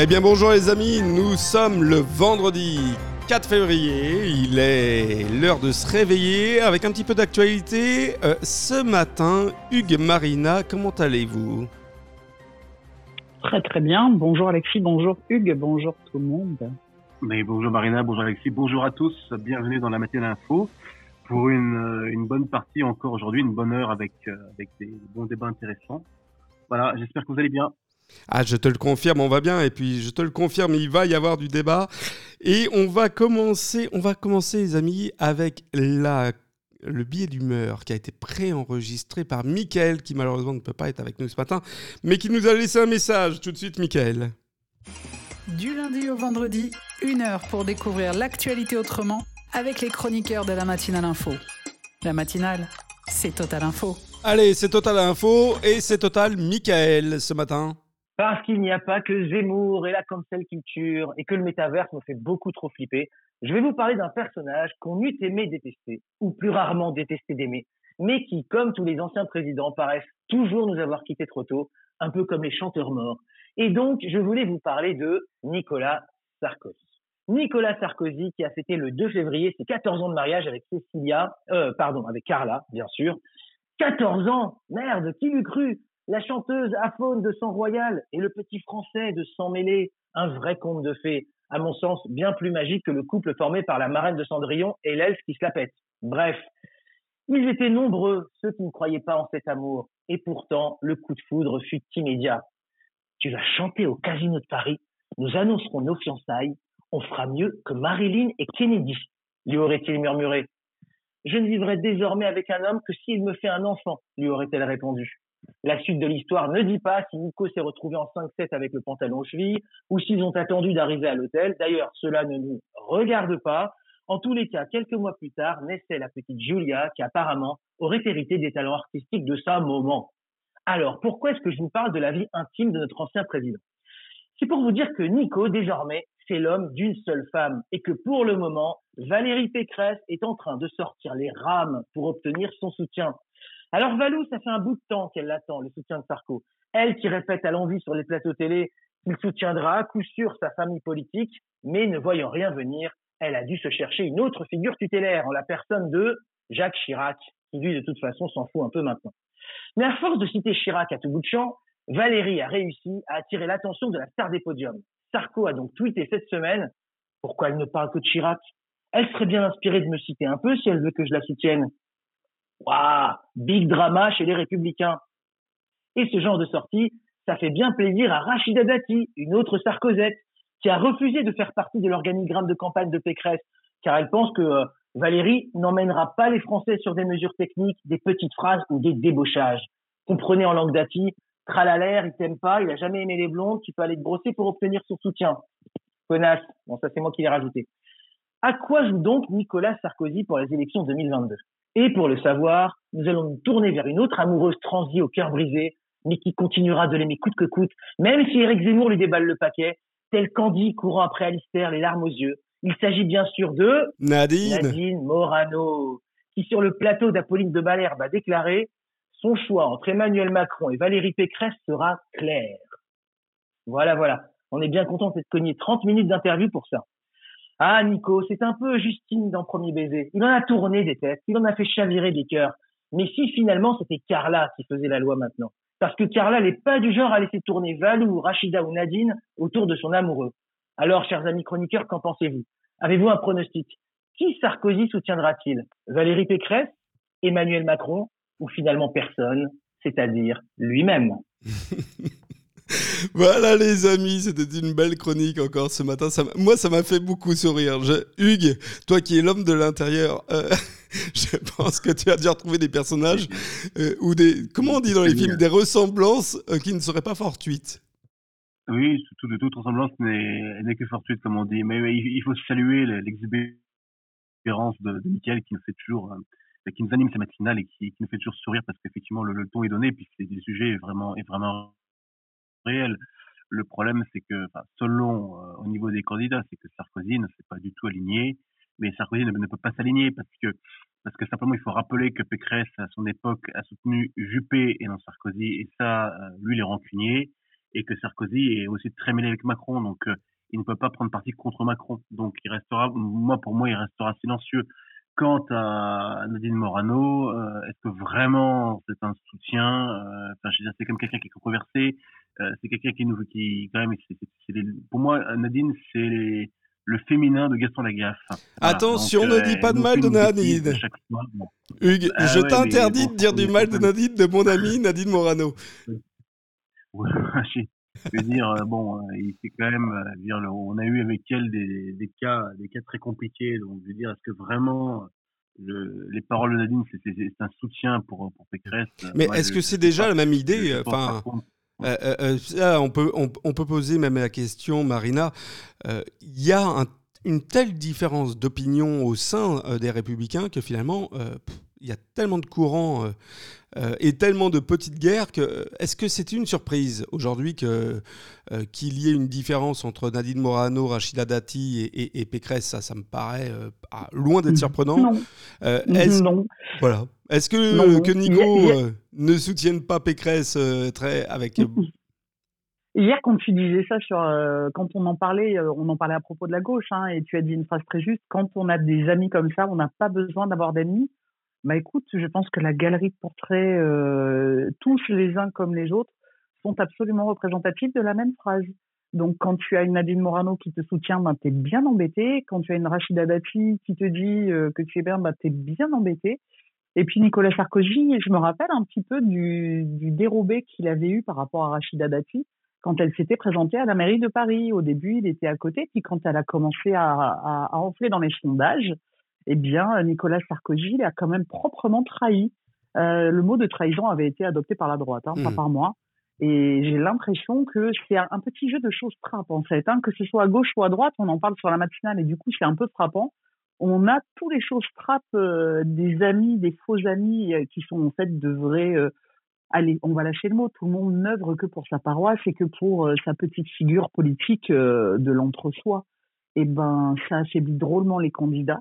Eh bien bonjour les amis, nous sommes le vendredi 4 février, il est l'heure de se réveiller avec un petit peu d'actualité. Euh, ce matin, Hugues Marina, comment allez-vous? Très très bien, bonjour Alexis, bonjour Hugues, bonjour tout le monde. Mais bonjour Marina, bonjour Alexis, bonjour à tous, bienvenue dans la matinale info pour une, euh, une bonne partie encore aujourd'hui, une bonne heure avec, euh, avec des bons débats intéressants. Voilà, j'espère que vous allez bien. Ah, je te le confirme, on va bien. Et puis, je te le confirme, il va y avoir du débat. Et on va commencer, on va commencer, les amis, avec la, le billet d'humeur qui a été préenregistré par Mickaël, qui malheureusement ne peut pas être avec nous ce matin, mais qui nous a laissé un message tout de suite, Mickaël. Du lundi au vendredi, une heure pour découvrir l'actualité autrement avec les chroniqueurs de la matinale info. La matinale, c'est Total Info. Allez, c'est Total Info et c'est Total Michael ce matin. Parce qu'il n'y a pas que Zemmour et la cancel culture et que le métaverse me fait beaucoup trop flipper, je vais vous parler d'un personnage qu'on eût aimé détester, ou plus rarement détester d'aimer, mais qui, comme tous les anciens présidents, paraissent toujours nous avoir quittés trop tôt, un peu comme les chanteurs morts. Et donc, je voulais vous parler de Nicolas Sarkozy. Nicolas Sarkozy qui a fêté le 2 février ses 14 ans de mariage avec Cécilia, euh, pardon, avec Carla, bien sûr. 14 ans Merde, qui l'eût cru? La chanteuse aphone de sang royal et le petit français de sang mêlé, un vrai conte de fées, à mon sens bien plus magique que le couple formé par la marraine de Cendrillon et l'elfe qui se la pète. Bref, ils étaient nombreux, ceux qui ne croyaient pas en cet amour, et pourtant le coup de foudre fut immédiat. Tu vas chanter au Casino de Paris, nous annoncerons nos fiançailles, on fera mieux que Marilyn et Kennedy, lui aurait-il murmuré. Je ne vivrai désormais avec un homme que s'il me fait un enfant, lui aurait-elle répondu. La suite de l'histoire ne dit pas si Nico s'est retrouvé en 5-7 avec le pantalon aux chevilles ou s'ils ont attendu d'arriver à l'hôtel. D'ailleurs, cela ne nous regarde pas. En tous les cas, quelques mois plus tard, naissait la petite Julia qui apparemment aurait hérité des talents artistiques de sa maman. Alors, pourquoi est-ce que je vous parle de la vie intime de notre ancien président? C'est pour vous dire que Nico, désormais, c'est l'homme d'une seule femme et que pour le moment, Valérie Pécresse est en train de sortir les rames pour obtenir son soutien. Alors Valou, ça fait un bout de temps qu'elle l'attend, le soutien de Sarko. Elle qui répète à l'envie sur les plateaux télé qu'il soutiendra à coup sûr sa famille politique, mais ne voyant rien venir, elle a dû se chercher une autre figure tutélaire en la personne de Jacques Chirac, qui lui de toute façon s'en fout un peu maintenant. Mais à force de citer Chirac à tout bout de champ, Valérie a réussi à attirer l'attention de la star des podiums. Sarko a donc tweeté cette semaine pourquoi elle ne parle que de Chirac? Elle serait bien inspirée de me citer un peu si elle veut que je la soutienne. Waouh, big drama chez les Républicains. Et ce genre de sortie, ça fait bien plaisir à Rachida Dati, une autre Sarkozette, qui a refusé de faire partie de l'organigramme de campagne de Pécresse, car elle pense que euh, Valérie n'emmènera pas les Français sur des mesures techniques, des petites phrases ou des débauchages. Comprenez en langue Dati, tralalaire, il t'aime pas, il a jamais aimé les blondes, tu peux aller te brosser pour obtenir son soutien. Connasse. Bon, ça c'est moi qui l'ai rajouté. À quoi joue donc Nicolas Sarkozy pour les élections 2022 Et pour le savoir, nous allons nous tourner vers une autre amoureuse transie au cœur brisé, mais qui continuera de l'aimer coûte que coûte, même si Eric Zemmour lui déballe le paquet, tel Candy courant après Alistair, les larmes aux yeux. Il s'agit bien sûr de Nadine. Nadine Morano, qui sur le plateau d'Apolline de Malherbe a déclaré son choix entre Emmanuel Macron et Valérie Pécresse sera clair. Voilà, voilà. On est bien content d'être cogné 30 minutes d'interview pour ça. Ah, Nico, c'est un peu Justine dans Premier Baiser. Il en a tourné des têtes, il en a fait chavirer des cœurs. Mais si finalement c'était Carla qui faisait la loi maintenant Parce que Carla n'est pas du genre à laisser tourner Valou, Rachida ou Nadine autour de son amoureux. Alors, chers amis chroniqueurs, qu'en pensez-vous? Avez-vous un pronostic? Qui Sarkozy soutiendra-t-il? Valérie Pécresse Emmanuel Macron ou finalement personne, c'est-à-dire lui-même? voilà les amis, c'était une belle chronique encore ce matin. Ça moi, ça m'a fait beaucoup sourire. Hugues, toi qui es l'homme de l'intérieur, euh, je pense que tu as déjà retrouvé des personnages euh, ou des, comment on dit dans les films, des ressemblances euh, qui ne seraient pas fortuites. Oui, de toute ressemblance n'est que fortuite, comme on dit. Mais, il faut saluer l'exubérance de, de Michael qui nous fait toujours qui nous anime ces matinales et qui, qui nous fait toujours sourire parce qu'effectivement le, le, ton est donné et puis le sujet est vraiment est vraiment réel. Le problème c'est que selon euh, au niveau des candidats, c'est que Sarkozy ne s'est pas du tout aligné, mais Sarkozy ne, peut pas s'aligner parce que parce que simplement il faut rappeler que Pécresse à son époque a soutenu Juppé et non Sarkozy et ça euh, lui il est rancunier et que Sarkozy est aussi très mêlé avec Macron, donc il ne peut pas prendre parti contre Macron. Donc il restera, moi pour moi, il restera silencieux. Quant à Nadine Morano, est-ce que vraiment c'est un soutien Enfin, je veux dire, c'est comme quelqu'un qui est controversé. c'est quelqu'un qui nous, qui quand même, pour moi, Nadine, c'est le féminin de Gaston Lagaffe. Attention, ne dis pas de mal de Nadine. Hugues, ah je t'interdis de dire du mal de Nadine, de mon ami Nadine Morano. je veux dire, euh, bon, euh, il fait quand même, euh, dire, on a eu avec elle des, des, cas, des cas très compliqués. Donc, je veux dire, est-ce que vraiment le, les paroles de Nadine, c'est un soutien pour, pour Pécresse Mais est-ce que c'est déjà la même idée Enfin, on, peut, on, peut poser même la question, Marina. Il y a un, une telle différence d'opinion au sein des Républicains que finalement, il y a tellement de courants euh, et tellement de petites guerres que est-ce que c'est une surprise aujourd'hui que euh, qu'il y ait une différence entre Nadine Morano, Rachida Dati et, et, Pécresse? Ça, ça me paraît euh, loin d'être surprenant. Non. est-ce, non. Voilà. Est-ce que, que Nico ne soutienne pas Pécresse très avec Hier, quand tu disais ça sur, quand on en parlait, on en parlait à propos de la gauche, hein, et tu as dit une phrase très juste. Quand on a des amis comme ça, on n'a pas besoin d'avoir d'amis. Bah écoute, je pense que la galerie de portraits, euh, tous les uns comme les autres, sont absolument représentatifs de la même phrase. Donc quand tu as une Nadine Morano qui te soutient, ben, t'es bien embêté. Quand tu as une Rachida Dati qui te dit euh, que tu es bien, ben, t'es bien embêté. Et puis Nicolas Sarkozy, je me rappelle un petit peu du, du dérobé qu'il avait eu par rapport à Rachida Dati quand elle s'était présentée à la mairie de Paris. Au début, il était à côté, puis quand elle a commencé à, à, à enfler dans les sondages, eh bien, Nicolas Sarkozy a quand même proprement trahi. Euh, le mot de trahison avait été adopté par la droite, hein, pas mmh. par moi. Et j'ai l'impression que c'est un petit jeu de choses trappes, en fait. Hein, que ce soit à gauche ou à droite, on en parle sur la matinale et du coup, c'est un peu frappant. On a tous les choses trappes euh, des amis, des faux amis euh, qui sont en fait de vrais. allez, on va lâcher le mot. Tout le monde n'œuvre que pour sa paroisse et que pour sa petite figure politique de l'entre-soi. Et eh ben, ça affaiblit drôlement les candidats.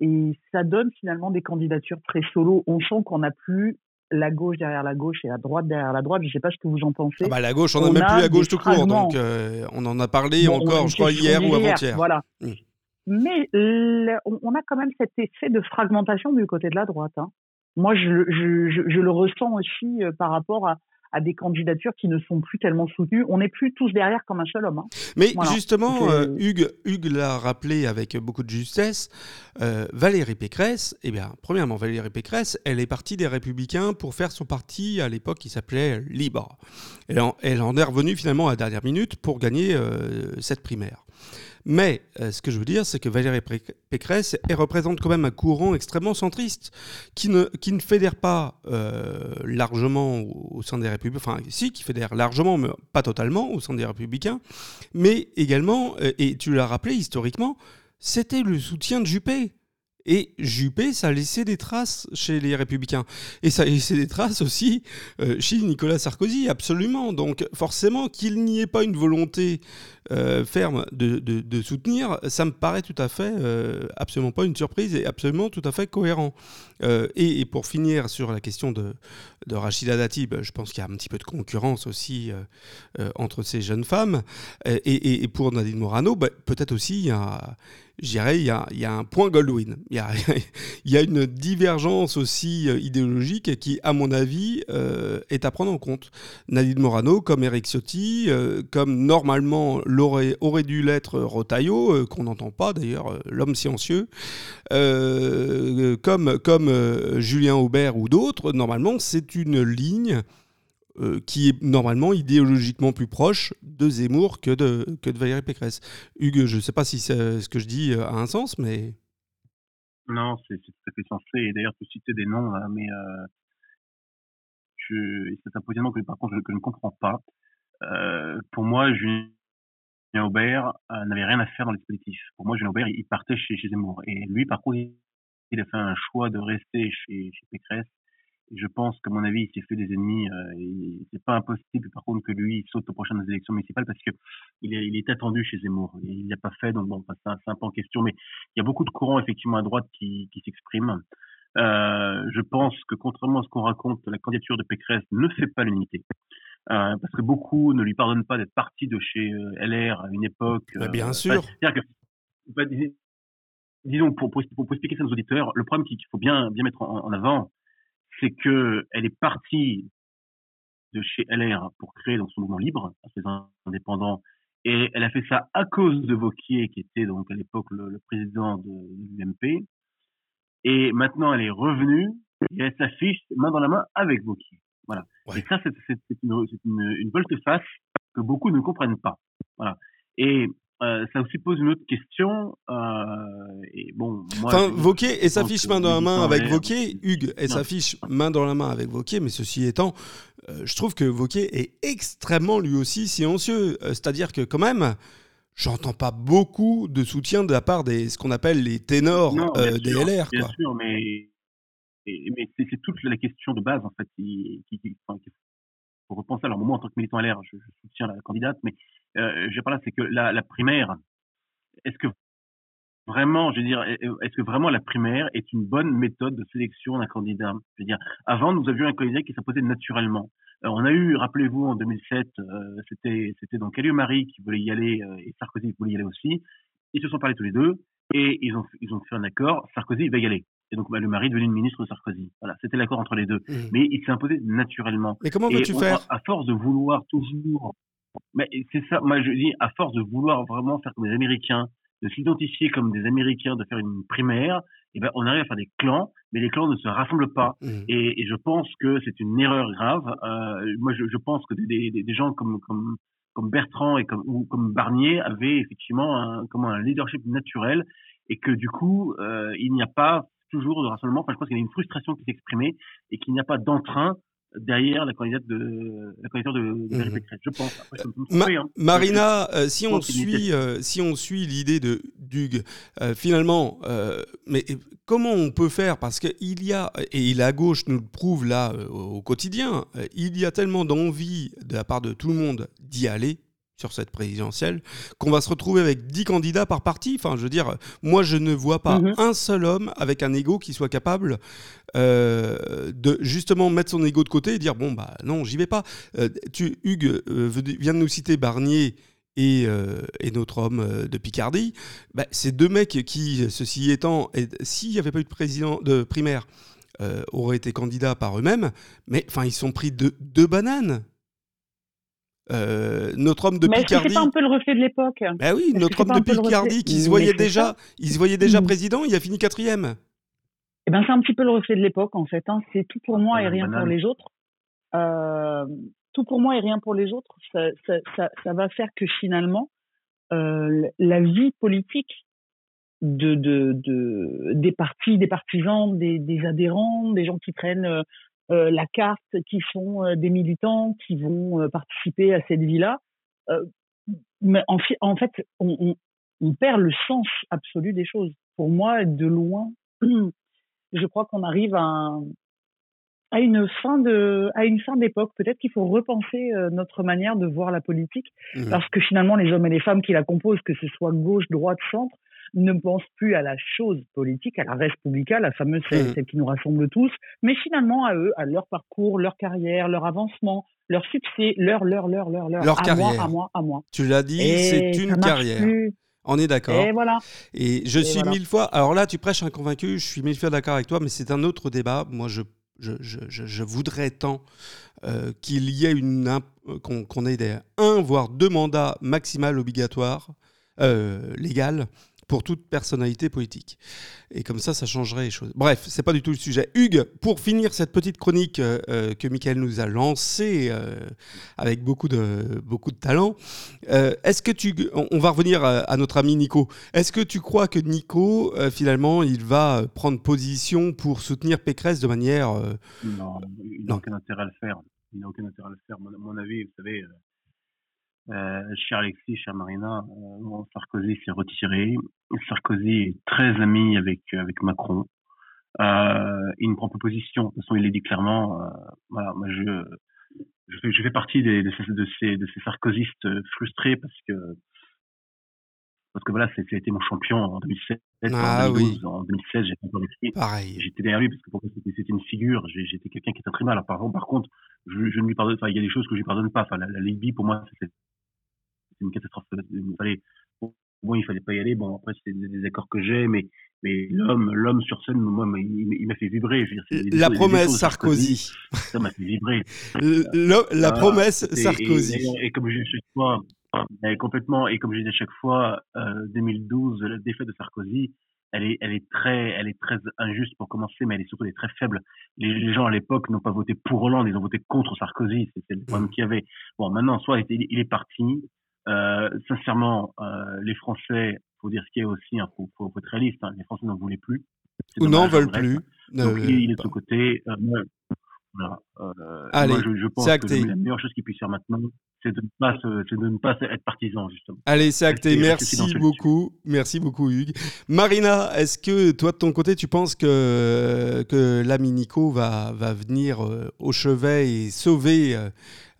Et ça donne finalement des candidatures très solo. On sent qu'on n'a plus la gauche derrière la gauche et la droite derrière la droite. Je ne sais pas ce que vous en pensez. Ah bah la gauche, on n'a même plus la gauche tout court. Donc euh, on en a parlé encore, je crois, hier ou avant-hier. Voilà. Mmh. Mais on a quand même cet effet de fragmentation du côté de la droite. Hein. Moi, je, je, je, je, le ressens aussi euh, par rapport à, à des candidatures qui ne sont plus tellement soutenues. On n'est plus tous derrière comme un seul homme. Hein. Mais justement, euh, Hugues, Hugues l'a rappelé avec beaucoup de justesse, euh, Valérie Pécresse, eh bien, premièrement, Valérie Pécresse, elle est partie des Républicains pour faire son parti à l'époque qui s'appelait Libre. Elle en, elle en, est revenue finalement à la dernière minute pour gagner euh, cette primaire. Mais euh, ce que je veux dire, c'est que Valérie Pécresse représente quand même un courant extrêmement centriste qui ne, qui ne fédère pas euh, largement au, sein des Républicains, enfin si, qui fédère largement, mais pas totalement au sein des Républicains, mais également, euh, et tu l'as rappelé historiquement, c'était le soutien de Juppé. Et Juppé, ça a laissé des traces chez les Républicains. Et ça a laissé des traces aussi chez Nicolas Sarkozy, absolument. Donc forcément, qu'il n'y ait pas une volonté euh, ferme de, de, soutenir, ça me paraît tout à fait euh, absolument pas une surprise et absolument tout à fait cohérent. Euh, et, pour finir sur la question de, Rachida Dati, bah, je pense qu'il y a un petit peu de concurrence aussi entre ces jeunes femmes. Et, pour Nadine Morano, bah, peut-être aussi il y dirais, il y, a, un point Goldwyn. Il y a, une divergence aussi idéologique qui, à mon avis, est à prendre en compte. Nadine Morano, comme Eric Ciotti, comme normalement aurait, aurait dû l'être Rotaillot, euh, qu'on n'entend pas d'ailleurs, euh, l'homme silencieux, euh, comme, comme Julien Aubert ou d'autres, normalement c'est une ligne qui est normalement idéologiquement plus proche de Zemmour que de, que de Valérie Pécresse. Hugues, je ne sais pas si ce que je dis a un sens, mais... Non, c'est tout à fait sensé. Et d'ailleurs, tu citais des noms, mais c'est un positionnement que, par contre, je, que je ne comprends pas. pour moi, Julien Aubert euh, n'avait rien à faire dans les dispositif. Pour moi, Julien Aubert, il partait chez, chez Zemmour. Et lui, par contre, il a fait un choix de rester chez, chez Pécresse. Et je pense qu'à mon avis, il s'est fait des ennemis. Euh, c'est pas impossible, par contre, que lui saute aux prochaines élections municipales parce que il est, il est attendu chez Zemmour. Il l'a pas fait, donc bon, c'est un, peu en question. Mais il y a beaucoup de courants effectivement à droite qui, qui s'expriment. Euh, je pense que contrairement à ce qu'on raconte, la candidature de Pécresse ne fait pas l'unité. parce que beaucoup ne lui pardonnent pas d'être parti de chez LR à une époque. bien sûr. C'est-à-dire que, disons, pour, pour, pour, expliquer ça aux auditeurs, le problème qu'il faut bien, bien mettre en, avant, c'est que elle est partie de chez LR pour créer dans son mouvement libre, ses indépendants, et elle a fait ça à cause de Vauquier, qui était donc à l'époque le, président de, l'UMP. Et maintenant, elle est revenue et elle s'affiche main dans la main avec Vauquier. Voilà. Et ça, c'est une, une, une volte-face que beaucoup ne comprennent pas. Voilà. Et euh, ça aussi pose une autre question. Euh, et bon, moi, enfin, Vauquier et s'affiche main dans la main avec Vauquier, Hugues et s'affiche main dans la main avec Vauquier, mais ceci étant, euh, je trouve que Vauquier est extrêmement lui aussi silencieux. C'est-à-dire que quand même, j'entends pas beaucoup de soutien de la part des ce qu'on appelle les ténors des LR. Bien sûr, mais, mais c'est toute la question de base en fait qui, qui, qui, faut repenser. Alors moi, en tant que militant LR, je, je soutiens la candidate, mais euh, je parle c'est que la, la primaire, est-ce que vraiment, je veux dire, est-ce que vraiment la primaire est une bonne méthode de sélection d'un candidat? Je veux dire, avant, nous avions un candidat qui s'imposait naturellement. Euh, on a eu, rappelez-vous, en 2007, euh, c'était c'était donc Marie qui voulait y aller euh, et Sarkozy qui voulait y aller aussi. Ils se sont parlé tous les deux et ils ont ils ont fait un accord. Sarkozy va y aller. Et donc, bah, le mari est devenu ministre de Sarkozy. Voilà, c'était l'accord entre les deux. Mmh. Mais il s'est imposé naturellement. Mais comment veux-tu faire À force de vouloir toujours mais c'est ça, moi je dis, à force de vouloir vraiment faire comme des Américains, de s'identifier comme des Américains, de faire une primaire, eh ben on arrive à faire des clans, mais les clans ne se rassemblent pas. Mmh. Et, et, je pense que c'est une erreur grave. Euh, moi, je, je, pense que des, des, des, gens comme, comme, comme Bertrand et comme, ou comme Barnier avaient effectivement un, comment, un leadership naturel, et que du coup, euh, il n'y a pas toujours de rassemblement. Enfin, je pense qu'il y a une frustration qui s'est exprimée et qu'il n'y a pas d'entrain derrière la candidate de la candidature de, de mmh. je pense. Hein. Marina, euh, si, on suit, euh, si on suit l'idée de Dug, euh, finalement, mais comment on peut faire? Parce qu'il y a, et la gauche nous le prouve là au quotidien, il y a tellement d'envie de la part de tout le monde d'y aller sur cette présidentielle, qu'on va se retrouver avec 10 candidats par parti. Enfin, je veux dire, moi, je ne vois pas mhm. un seul homme avec un ego qui soit capable euh, de justement mettre son ego de côté et dire bon, bah non, j'y vais pas. Euh, tu, Hugues euh, vient de nous citer Barnier. Et, et notre homme de Picardie, bah, ces deux mecs qui, ceci étant, s'il n'y avait pas eu de président de primaire, auraient été candidats par eux-mêmes, mais enfin, ils sont pris de deux bananes. Euh, notre homme de Picardie. c'est pas un peu le reflet de l'époque? Ben oui, notre homme de Picardie qui se voyait déjà, il se voyait déjà président, il a fini quatrième. Eh ben c'est un petit peu le reflet de l'époque en fait. Hein. C'est tout pour moi et rien pour les autres. Euh, tout pour moi et rien pour les autres. Ça, ça, ça, ça va faire que finalement euh, la vie politique de, de, de, des partis, des partisans, des, des adhérents, des gens qui prennent euh, euh, la carte, qui sont euh, des militants qui vont euh, participer à cette vie-là. mais en, en fait, on, on, on, perd le sens absolu des choses. Pour moi, de loin, je crois qu'on arrive à, à une fin de à une fin d'époque peut-être qu'il faut repenser notre manière de voir la politique mmh. parce que finalement les hommes et les femmes qui la composent que ce soit gauche droite centre ne pense plus à la chose politique, à la Respublica, la fameuse mmh. celle, qui nous rassemble tous, mais finalement à eux, à leur parcours, leur carrière, leur avancement, leur succès, leur, leur, leur, leur, leur, leur à carrière. moi, à moi, à moi. Tu l'as dit, c'est une carrière. On est d'accord. Et voilà. Et je suis mille fois. Alors là, tu prêches un convaincu. Je suis mille fois d'accord avec toi, mais c'est un autre débat. Moi, je je, je, je, voudrais tant euh, qu'il y ait une qu'on ait des, un voire deux mandats maximales obligatoires euh, légales pour toute personnalité politique. Et comme ça, ça changerait les choses. Bref, c'est pas du tout le sujet. Hugues, pour finir cette petite chronique euh, euh, que Michael nous a lancée euh, avec beaucoup de, beaucoup de talent, est-ce que tu... On va revenir à, notre ami Nico. Est-ce que tu crois que Nico, finalement, il va prendre position pour soutenir Pécresse de manière... Non, il n'a aucun intérêt à le faire. Il n'a aucun intérêt à le faire. mon avis, vous savez euh, cher Alexis, cher Marina, euh, Sarkozy s'est retiré. Sarkozy est très ami avec avec Macron. Euh, il ne prend pas position. De toute façon, il l'a dit clairement. Euh, voilà, moi je je fais, je fais partie des, de, ces, de, ces, de ces sarkozystes frustrés parce que parce que voilà, c'était mon champion en 2007, ah, en, 2012, en 2016, j'ai encore. Pareil. J'étais derrière lui parce que c'était une figure. J'étais quelqu'un qui était très mal. Alors, par, par contre, je, je ne lui pardonne, enfin, il y a des choses que je lui pardonne pas. Enfin, la, la Libye, pour moi, c'est une catastrophe. Il fallait, bon, il fallait pas y aller. Bon, après, c'est des, accords que j'ai, mais, mais l'homme, l'homme sur scène, moi, il, m'a fait vibrer. Je veux dire, la promesse Sarkozy. Ça m'a fait vibrer. la promesse Sarkozy. Et, comme je dis chaque fois, complètement, et comme je dis à chaque fois, euh, 2012, la défaite de Sarkozy, elle est, elle est très, elle est très injuste pour commencer, mais elle est surtout elle est très faible. Les, les gens à l'époque n'ont pas voté pour Hollande, ils ont voté contre Sarkozy. C'était le problème qu'il y avait. Bon, maintenant, soit il, il est parti, euh, sincèrement, euh, les Français, faut dire ce qu'il y a aussi, hein, faut, faut, être réaliste, hein, les Français n'en voulaient plus. Ou n'en veulent plus. Donc il, est de son côté. Euh, voilà, euh, Allez, moi, je, je pense que la meilleure chose qu'il puisse faire maintenant, c'est de, ne pas de ne pas être partisan, justement. Allez, c'est acté. Merci beaucoup. Merci beaucoup, Hugues. Marina, est-ce que toi, de ton côté, tu penses que, que l'ami Nico va, va venir euh, au chevet et sauver euh,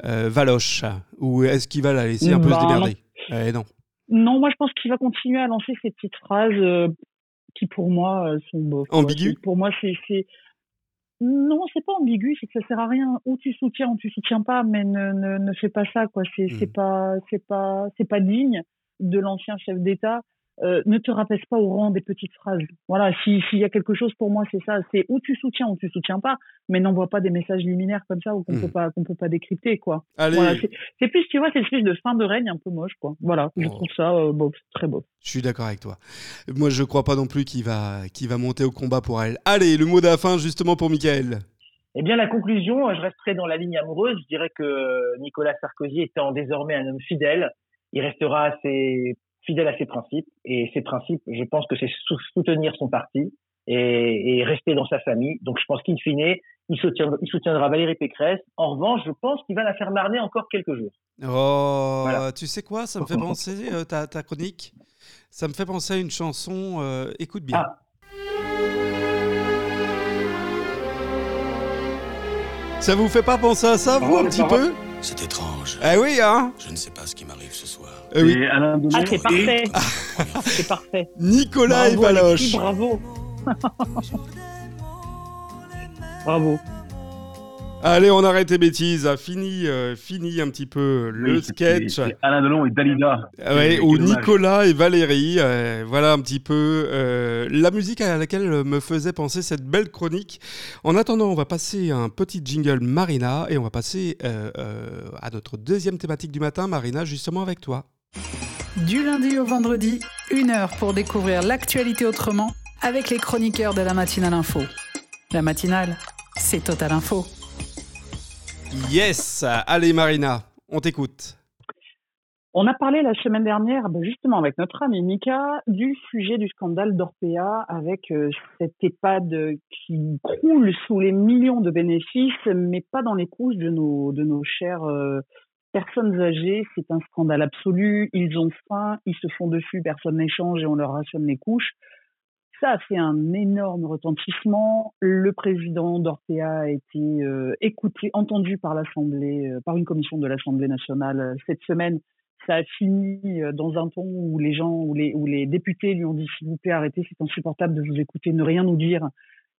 euh, Valoche? Ou est-ce qu'il va la laisser un peu se démerder? Eh, non. non. moi je pense qu'il va continuer à lancer ces petites phrases euh, qui pour moi sont. Ambiguës? Pour moi, c'est. Non, c'est pas ambigu, c'est que ça sert à rien. Ou tu soutiens ou tu soutiens pas, mais ne, ne, ne fais pas ça, quoi. C'est mmh. c'est pas, c'est pas, c'est pas digne de l'ancien chef d'État euh, ne te rapaisse pas au rang des petites phrases. Voilà, s'il y a quelque chose pour moi, c'est ça, c'est où tu soutiens ou tu soutiens pas, mais n'envoie pas des messages liminaires comme ça ou qu'on hmm. peut pas qu'on peut pas décrypter quoi. c'est plus tu vois, c'est une de fin de règne un peu moche quoi. Voilà, je oh. trouve ça euh, beau, très beau. Je suis d'accord avec toi. Moi, je crois pas non plus qu'il va qu'il va monter au combat pour elle. Allez, le mot de la fin justement pour Michael. Eh bien, la conclusion, je resterai dans la ligne amoureuse. Je dirais que Nicolas Sarkozy étant désormais un homme fidèle, il restera assez fidèle à ses principes. Et ses principes, je pense que c'est soutenir son parti et, rester dans sa famille. Donc je pense qu'in fine, il soutiendra, il soutiendra Valérie Pécresse. En revanche, je pense qu'il va la faire marner encore quelques jours. Oh, tu sais quoi? Ça me fait penser, euh, ta, ta, chronique, ça me fait penser à une chanson, euh, écoute bien. Ah. Ça vous fait pas penser à ça, vous, un petit peu? C'est étrange. Eh oui, hein Je ne sais pas ce qui m'arrive ce soir. Eh oui. ah, c'est parfait. c'est parfait. Nicolas et Valoche. Bravo. bravo. Allez, on arrête les bêtises. Fini, euh, fini un petit peu le sketch. Alain Delon et Dalida. Ah ou Nicolas et Valérie. Euh, voilà un petit peu euh, la musique à laquelle me faisait penser cette belle chronique. En attendant, on va passer un petit jingle Marina et on va passer à notre deuxième thématique du matin. Marina, justement avec toi. Du lundi au vendredi, une heure pour découvrir l'actualité autrement avec les chroniqueurs de la matinale info. La matinale, c'est Total Info. Yes Allez Marina, on t'écoute. On a parlé la semaine dernière, ben, justement avec notre ami Mika, du sujet du scandale d'Orpea avec euh, cette EHPAD qui croule sous les millions de bénéfices, mais pas dans les couches de nos, de nos chers euh, personnes âgées. C'est un scandale absolu. Ils ont faim, ils se font dessus, personne n'échange et on leur rationne les couches. Ça a fait un énorme retentissement. Le président d'Orpea a été euh, écouté, entendu par l'Assemblée, euh, par une commission de l'Assemblée nationale euh, cette semaine. Ça a fini dans un ton où les gens, où les, où les députés lui ont dit s'il vous plaît arrêtez, c'est insupportable de vous écouter, ne rien nous dire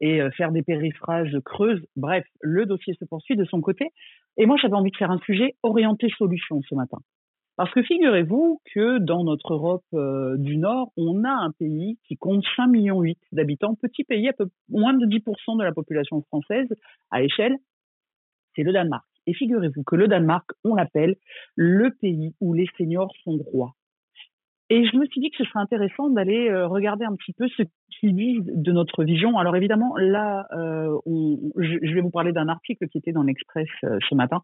et faire des périphrases creuses. Bref, le dossier se poursuit de son côté. Et moi, j'avais envie de faire un sujet orienté solution ce matin. Parce que figurez-vous que dans notre Europe euh, du Nord, on a un pays qui compte 5,8 millions d'habitants, petit pays, à peu moins de 10% de la population française à échelle, c'est le Danemark. Et figurez-vous que le Danemark, on l'appelle le pays où les seniors sont rois. Et je me suis dit que ce serait intéressant d'aller euh, regarder un petit peu ce qu'ils disent de notre vision. Alors évidemment, là, euh, on, je, vais vous parler d'un article qui était dans l'Express euh, ce matin,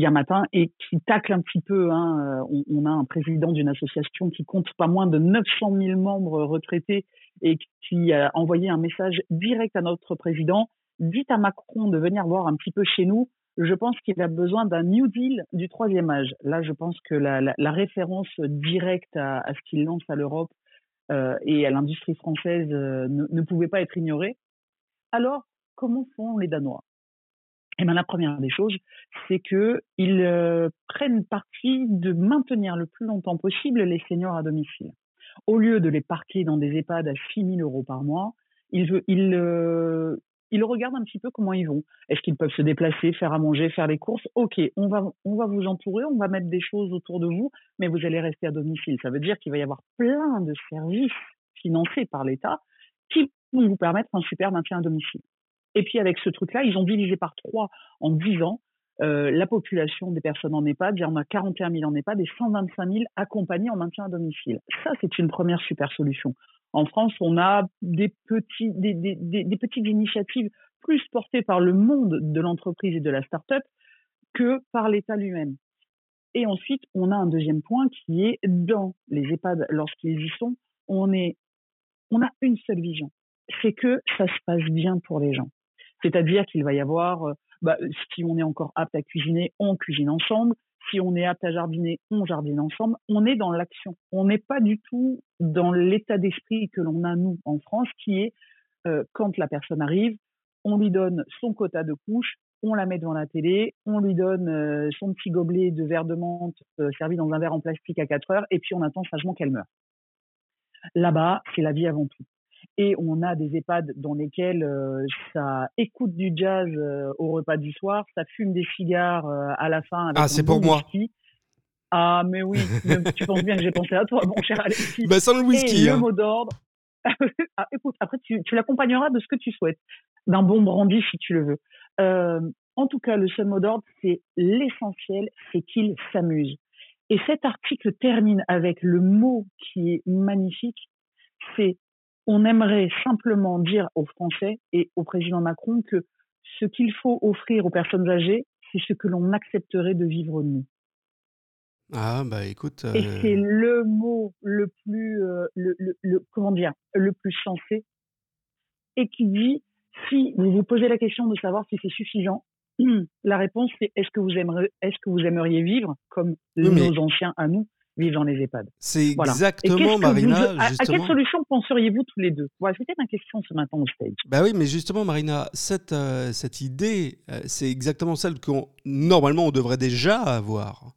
a matin, et qui tacle un petit peu. Hein, on, on, a un président d'une association qui compte pas moins de 900 000 membres retraités et qui a envoyé un message direct à notre président. Dites à Macron de venir voir un petit peu chez nous je pense qu'il a besoin d'un New Deal du troisième âge. Là, je pense que la, référence directe à, ce qu'il lance à l'Europe euh, et à l'industrie française euh, ne, pouvait pas être ignorée. Alors, comment font les Danois? Eh bien, la première des choses, c'est que ils euh, prennent parti de maintenir le plus longtemps possible les seniors à domicile. Au lieu de les parquer dans des EHPAD à 6 000 euros par mois, ils, ils, ils regardent un petit peu comment ils vont. Est-ce qu'ils peuvent se déplacer, faire à manger, faire les courses? Ok, on va, on vous entourer, on va mettre des choses autour de vous, mais vous allez rester à domicile. Ça veut dire qu'il va y avoir plein de services financés par l'État qui vont vous permettre un super maintien à domicile. Et puis avec ce truc-là, ils ont divisé par trois en dix ans euh, la population des personnes en EHPAD. En a 41 000 en EHPAD et 125 000 accompagnés en maintien à domicile. Ça, c'est une première super solution. En France, on a des, petites initiatives plus portées par le monde de l'entreprise et de la start-up que par l'État lui-même. Et ensuite, on a un deuxième point qui est dans les EHPAD, lorsqu'ils y sont, on a une seule vision. C'est que ça se passe bien pour les gens. C'est-à-dire qu'il va y avoir, euh, bah, si on est encore apte à cuisiner, on cuisine ensemble si on est apte à jardiner, on jardine ensemble. On est dans l'action. On n'est pas du tout dans l'état d'esprit que l'on a, nous, en France, qui est euh, quand la personne arrive, on lui donne son quota de couches, on la met devant la télé, on lui donne euh, son petit gobelet de verre de menthe euh, servi dans un verre en plastique à 4 heures, et puis on attend sagement qu'elle meure. Là-bas, c'est la vie avant tout et on a des EHPAD dans lesquels euh, ça écoute du jazz euh, au repas du soir, ça fume des cigares euh, à la fin. Avec ah, c'est pour moi. Ah, mais oui, tu penses bien que j'ai pensé à toi, mon cher Alexis. Bah, sans le whisky. Et hein. le mot d'ordre. ah, écoute, après, tu, tu l'accompagneras de ce que tu souhaites, d'un bon brandy si tu le veux. en tout cas, le seul mot d'ordre, c'est l'essentiel, c'est qu'il s'amuse. Et cet article termine avec le mot qui est magnifique, c'est on aimerait simplement dire aux Français et au président Macron que ce qu'il faut offrir aux personnes âgées, c'est ce que l'on accepterait de vivre nous. Ah bah écoute. Et euh, c'est le mot le plus, euh, le, le, comment dire, le plus sensé, et qui dit si vous vous posez la question de savoir si c'est suffisant, la réponse c'est est-ce que vous aimeriez, est-ce que vous aimeriez vivre comme nos anciens à nous? Vivent dans les EHPAD. C'est exactement, Marina. à, quelle solution penseriez-vous tous les deux? Voilà, C'était ma question ce matin au stage. Bah oui, mais justement, Marina, cette, euh, cette idée, euh, c'est exactement celle qu'on normalement on devrait déjà avoir.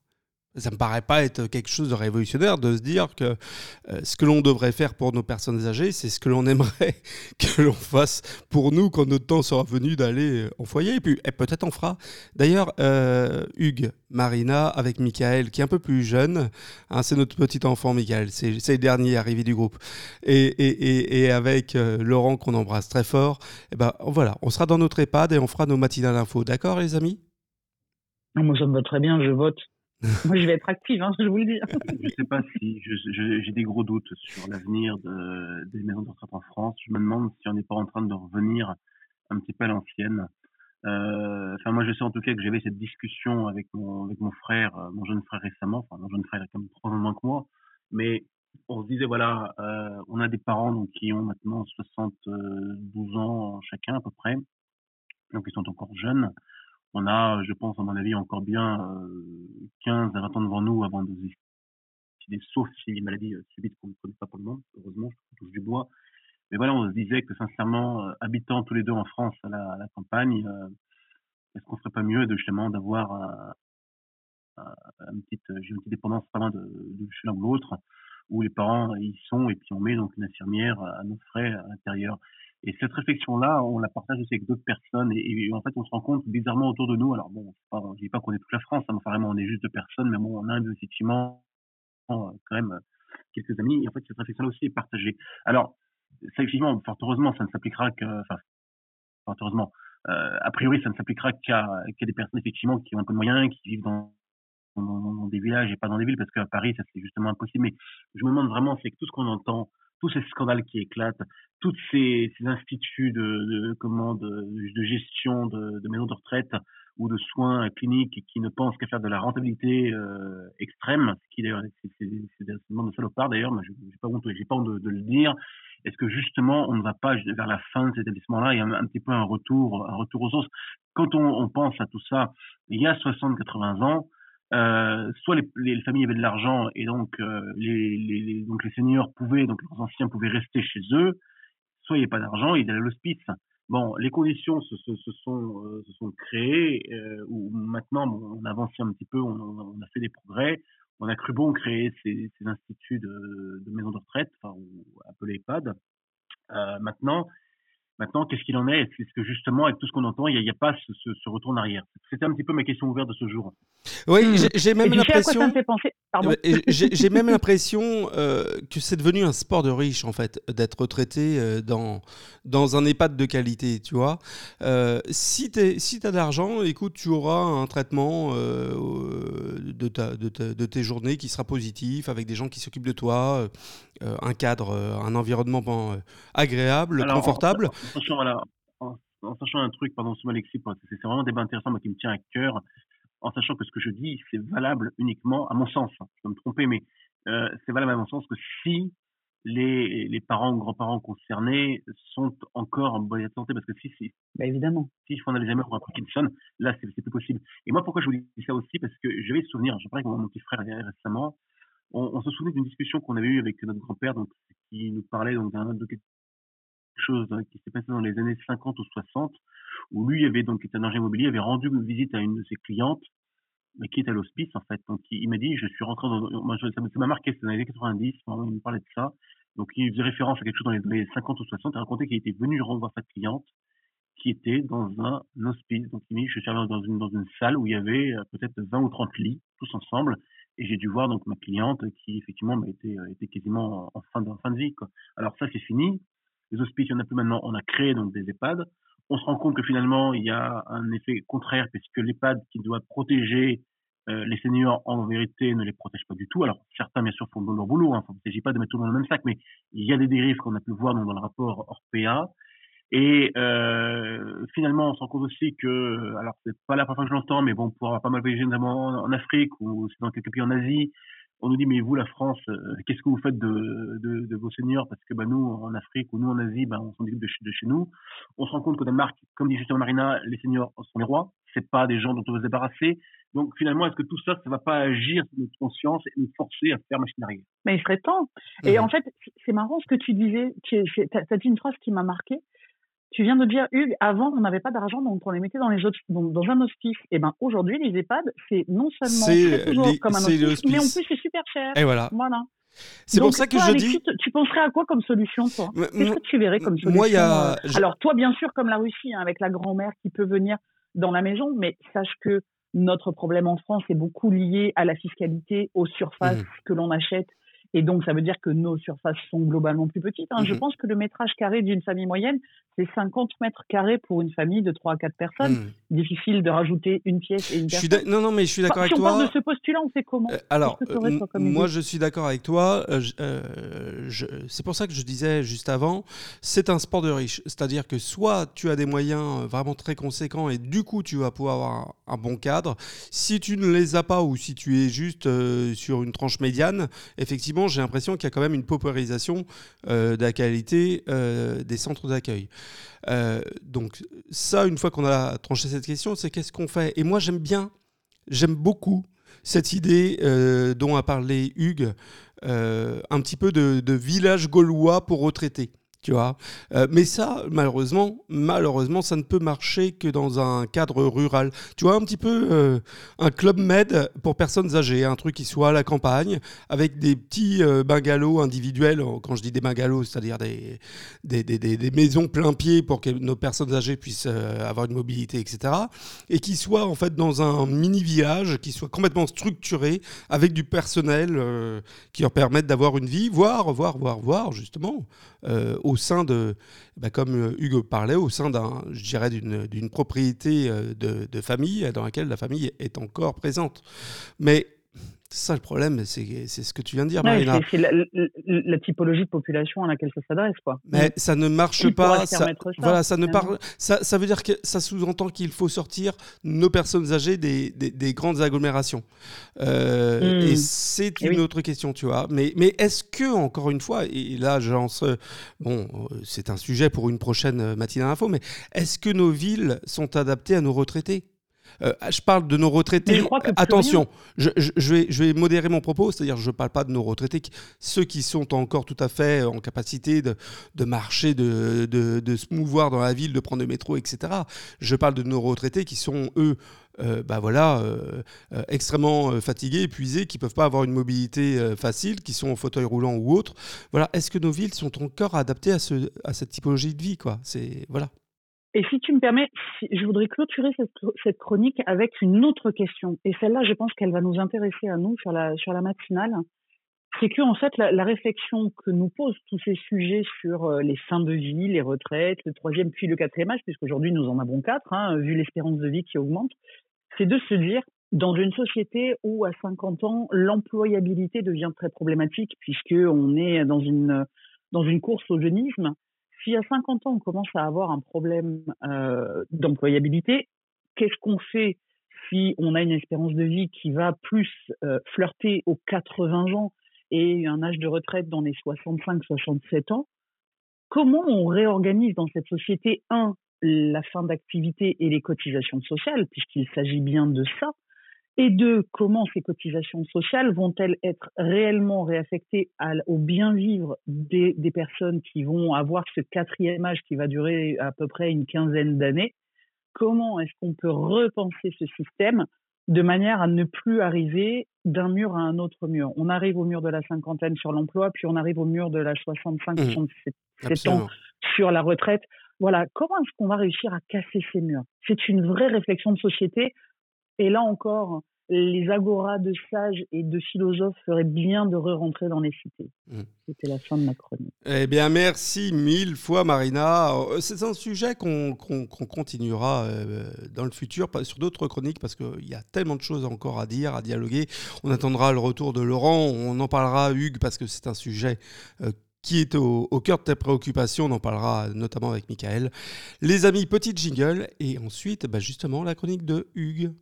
Ça me paraît pas être quelque chose de révolutionnaire de se dire que euh, ce que l'on devrait faire pour nos personnes âgées, c'est ce que l'on aimerait que l'on fasse pour nous quand notre temps sera venu d'aller euh, en foyer. Et puis peut-être on fera. D'ailleurs, euh, Hugues, Marina, avec Michael, qui est un peu plus jeune, hein, c'est notre petit enfant Michael, c'est le dernier arrivé du groupe, et, avec Laurent qu'on embrasse très fort, et eh ben voilà, on sera dans notre EHPAD et on fera nos matinales info. D'accord les amis? Moi ça me va très bien, je vote. Moi, je vais être active, hein, je vous le dis. je sais pas si j'ai des gros doutes sur l'avenir de, des maisons de retraite en France. Je me demande si on n'est pas en train de revenir un petit peu à l'ancienne. Euh, enfin, moi, je sais en tout cas que j'avais cette discussion avec mon, avec mon frère, euh, mon jeune frère récemment. Enfin, mon jeune frère a quand même trois ans moins que moi. Mais on se disait, voilà, euh, on a des parents donc, qui ont maintenant 72 ans chacun à peu près. Donc, ils sont encore jeunes on a, je pense, à mon avis, encore bien 15 à 20 ans devant nous avant de décider, sauf si les maladies euh, subites qu'on ne connaît pas pour le moment, heureusement, je touche du bois. Mais voilà, on se disait que sincèrement, euh, habitant tous les deux en France à la, campagne, euh, est-ce qu'on ferait pas mieux de justement d'avoir une petite, dépendance pas loin de, de chez l'un ou l'autre, où les parents y sont et puis on met donc une infirmière à nos frais à l'intérieur. Et cette réflexion-là, on la partage aussi avec d'autres personnes. Et, en fait, on se rend compte bizarrement autour de nous. Alors bon, je dis pas qu'on est toute la France, hein, vraiment on est juste deux personnes, mais bon, on a effectivement quand même quelques amis. Et en fait, cette réflexion-là aussi est partagée. Alors, ça effectivement, fort heureusement, ça ne s'appliquera que, enfin, fort heureusement, euh, a priori, ça ne s'appliquera qu'à des personnes effectivement qui ont un peu de moyens, qui vivent dans, dans, des villages et pas dans des villes, parce qu'à Paris, ça c'est justement impossible. Mais je me demande vraiment, c'est que tout ce qu'on entend tous ces scandales qui éclatent, tous ces, ces, instituts de, de, comment, de, de gestion de, de, maisons de retraite ou de soins cliniques qui ne pensent qu'à faire de la rentabilité euh, extrême, ce qui d'ailleurs c'est de salopard d'ailleurs, mais j'ai pas honte, j'ai pas honte de, le dire. Est-ce que justement on ne va pas vers la fin de cet établissement-là et un, un, petit peu un retour, un retour aux sources? Quand on, on pense à tout ça, il y a 60-80 ans, euh, soit les, les, familles avaient de l'argent et donc euh, les, donc les seniors pouvaient, donc les anciens pouvaient rester chez eux, soit il n'y avait pas d'argent, ils allaient à l'hospice. Bon, les conditions se, euh, sont créées, où maintenant on a avancé un petit peu, on, a fait des progrès, on a cru bon créer ces, instituts de, de maisons de retraite, enfin, appelés EHPAD. maintenant, Maintenant, qu'est-ce qu'il en est? Est-ce que justement, avec tout ce qu'on entend, il n'y a, pas ce, ce, retour en arrière? C'était un petit peu ma question ouverte de ce jour. Oui, hmm. j'ai même l'impression. J'ai même euh, que c'est devenu un sport de riche en fait, d'être retraité euh, dans dans un EHPAD de qualité, tu vois? Euh, si tu si as de l'argent, écoute, tu auras un traitement de, ta, de, de, tes journées qui sera positif, avec des gens qui s'occupent de toi, un cadre, un environnement agréable, confortable en sachant un truc, pardon, Alexis, c'est vraiment un débat intéressant moi, qui me tient à cœur, en sachant que ce que je dis, c'est valable uniquement, à mon sens, hein, je peux me tromper, mais euh, c'est valable à mon sens que si les, les parents ou grands-parents concernés sont encore en bonne santé, parce que si, si, bah évidemment. si je font un Alzheimer ou un Parkinson, là, c'est plus possible. Et moi, pourquoi je vous dis ça aussi? Parce que je vais se souvenir, je parlais avec mon petit frère récemment, on, on se souvient d'une discussion qu'on avait eue avec notre grand-père, donc qui nous parlait donc d'un de chose hein, qui s'est passé dans les années 50 ou 60, où lui avait donc été un agent immobilier, avait rendu une visite à une de ses clientes, mais qui est à l'hospice en fait. Donc il, m'a dit, je suis rentré dans, moi, ça m'a marqué, c'était dans les années 90, il me parlait de ça. Donc il faisait référence à quelque chose dans les années 50 ou 60 et racontait qu'il était venu revoir sa cliente qui était dans un hospice. Donc il m'a dit, je suis arrivé dans une, salle où il y avait euh, peut-être 20 ou 30 lits, tous ensemble, et j'ai dû voir donc ma cliente qui effectivement était, euh, était quasiment en fin de, vie. Alors ça c'est fini, les hospices, il n'y en a plus maintenant. On a créé donc des EHPAD. On se rend compte que finalement, il y a un effet contraire puisque l'EHPAD qui doit protéger euh, les seniors, en vérité, ne les protège pas du tout. Alors, certains, bien sûr, font leur boulot. Hein. Il ne s'agit pas de mettre tout dans le même sac, mais il y a des dérives qu'on a pu voir dans le rapport Orpea. Et euh, finalement, on se rend compte aussi que, alors c'est pas la première fois que je l'entends, mais bon, pour avoir pas mal voyagé notamment en Afrique ou dans quelques pays en Asie, on nous dit mais vous la France, euh, qu'est-ce que vous faites de, de, de, vos seniors? Parce que bah, nous en Afrique ou nous en Asie, bah, on s'en occupe de, de, chez nous. On se rend compte qu'au Danemark, comme dit justement Marina, les seniors sont les rois. C'est pas des gens dont on veut se débarrasser. Donc finalement, est-ce que tout ça, ça va pas agir sur notre conscience et nous forcer à faire machine arrière? Mais il serait temps. Et mmh. en fait, c'est marrant ce que tu disais. Tu as dit une phrase qui m'a marqué. Tu viens de dire, Hugues, avant, on n'avait pas d'argent, donc on les mettait dans, les dans, un hospice. Et ben aujourd'hui, les EHPAD, c'est non seulement toujours comme un hospice, mais en plus, c'est super cher. Et voilà. Voilà. C'est pour ça que je dis. Tu, penserais à quoi comme solution, toi? Qu'est-ce que tu verrais comme solution moi, y a... Euh? Alors, toi, bien sûr, comme la Russie, hein, avec la grand-mère qui peut venir dans la maison, mais sache que notre problème en France est beaucoup lié à la fiscalité, aux surfaces mmh. que l'on achète et donc, ça veut dire que nos surfaces sont globalement plus petites. Hein. Je mmh pense que le métrage carré d'une famille moyenne, c'est 50 mètres carrés pour une famille de 3 à 4 personnes. Mmh. Difficile de rajouter une pièce et une personne. Non, non, mais je suis d'accord avec toi. Si on part de ce postulat, on fait comment euh, Alors, euh, moi, je suis d'accord avec toi. Euh, c'est pour ça que je disais juste avant, c'est un sport de riche. C'est-à-dire que soit tu as des moyens vraiment très conséquents et du coup, tu vas pouvoir avoir un, bon cadre. Si tu ne les as pas ou si tu es juste sur une tranche médiane, effectivement, j'ai l'impression qu'il y a quand même une paupérisation de la qualité des centres d'accueil. Euh, donc ça, une fois qu'on a tranché cette question, c'est qu'est-ce qu'on fait? Et moi, j'aime bien, j'aime beaucoup cette idée dont a parlé Hugues, un petit peu de, de village gaulois pour retraités tu vois. Euh, mais ça, malheureusement, malheureusement, ça ne peut marcher que dans un cadre rural. Tu vois, un petit peu euh, un club med pour personnes âgées, un truc qui soit à la campagne, avec des petits euh, bungalows individuels. Quand je dis des bungalows, c'est-à-dire des des, des, des, maisons plein pied pour que nos personnes âgées puissent avoir une mobilité, etc. Et qui soit en fait dans un mini village, qui soit complètement structuré, avec du personnel qui leur permette d'avoir une vie, voire, voire, voire, voire, justement, au sein de, bah, comme euh, Hugo parlait, au sein d'un, je dirais, d'une propriété euh, de, de, famille dans laquelle la famille est encore présente. Mais c'est ça le problème, c'est ce que tu viens de dire, Marina. C'est la, typologie de population à laquelle ça s'adresse, quoi. Mais ça ne marche pas. Ça, voilà, ça ne parle. Ça, ça, veut dire que ça sous-entend qu'il faut sortir nos personnes âgées des, des, grandes agglomérations. Euh, et hmm. c'est une autre question, tu vois. Mais, mais est-ce que encore une fois, et là, j'en bon, c'est un sujet pour une prochaine matinale info, mais est-ce que nos villes sont adaptées à nos retraités? Euh, je parle de nos retraités. Attention, je, vais, je vais modérer mon propos, c'est-à-dire je ne parle pas de nos retraités, ceux qui sont encore tout à fait en capacité de, de marcher, de, de, de, se mouvoir dans la ville, de prendre le métro, etc. Je parle de nos retraités qui sont, eux, euh, bah voilà, euh, extrêmement fatigués, épuisés, qui ne peuvent pas avoir une mobilité facile, qui sont en fauteuil roulant ou autre. Voilà, est-ce que nos villes sont encore adaptées à, ce, à cette typologie de vie quoi? C'est voilà. Et si tu me permets, je voudrais clôturer cette, chronique avec une autre question. Et celle-là, je pense qu'elle va nous intéresser à nous sur la, matinale. C'est que, en fait, la, réflexion que nous posent tous ces sujets sur euh, les fins de vie, les retraites, le troisième puis le quatrième âge, puisqu'aujourd'hui nous en avons quatre, hein, vu l'espérance de vie qui augmente, c'est de se dire, dans une société où à 50 ans, l'employabilité devient très problématique, puisqu'on est dans une, dans une course au jeunisme, si à 50 ans on commence à avoir un problème euh, d'employabilité, qu'est-ce qu'on fait si on a une espérance de vie qui va plus euh, flirter aux 80 ans et un âge de retraite dans les 65-67 ans? Comment on réorganise dans cette société, un, la fin d'activité et les cotisations sociales, puisqu'il s'agit bien de ça, et deux, comment ces cotisations sociales vont-elles être réellement réaffectées au bien vivre des, personnes qui vont avoir ce quatrième âge qui va durer à peu près une quinzaine d'années? Comment est-ce qu'on peut repenser ce système de manière à ne plus arriver d'un mur à un autre mur? On arrive au mur de la cinquantaine sur l'emploi, puis on arrive au mur de la 65-67 mmh. ans sur la retraite. Voilà, comment est-ce qu'on va réussir à casser ces murs? C'est une vraie réflexion de société et là encore, les agoras de sages et de philosophes feraient bien de re-rentrer dans les cités. Mmh. C'était la fin de ma chronique. Eh bien, merci mille fois, Marina. Euh, c'est un sujet qu'on continuera euh, dans le futur, sur d'autres chroniques, parce qu'il y a tellement de choses encore à dire, à dialoguer. On attendra le retour de Laurent, on en parlera, Hugues, parce que c'est un sujet euh, qui est au, cœur de tes préoccupations. On en parlera notamment avec Michael. Les amis, petite jingle, et ensuite, bah, justement, la chronique de Hugues.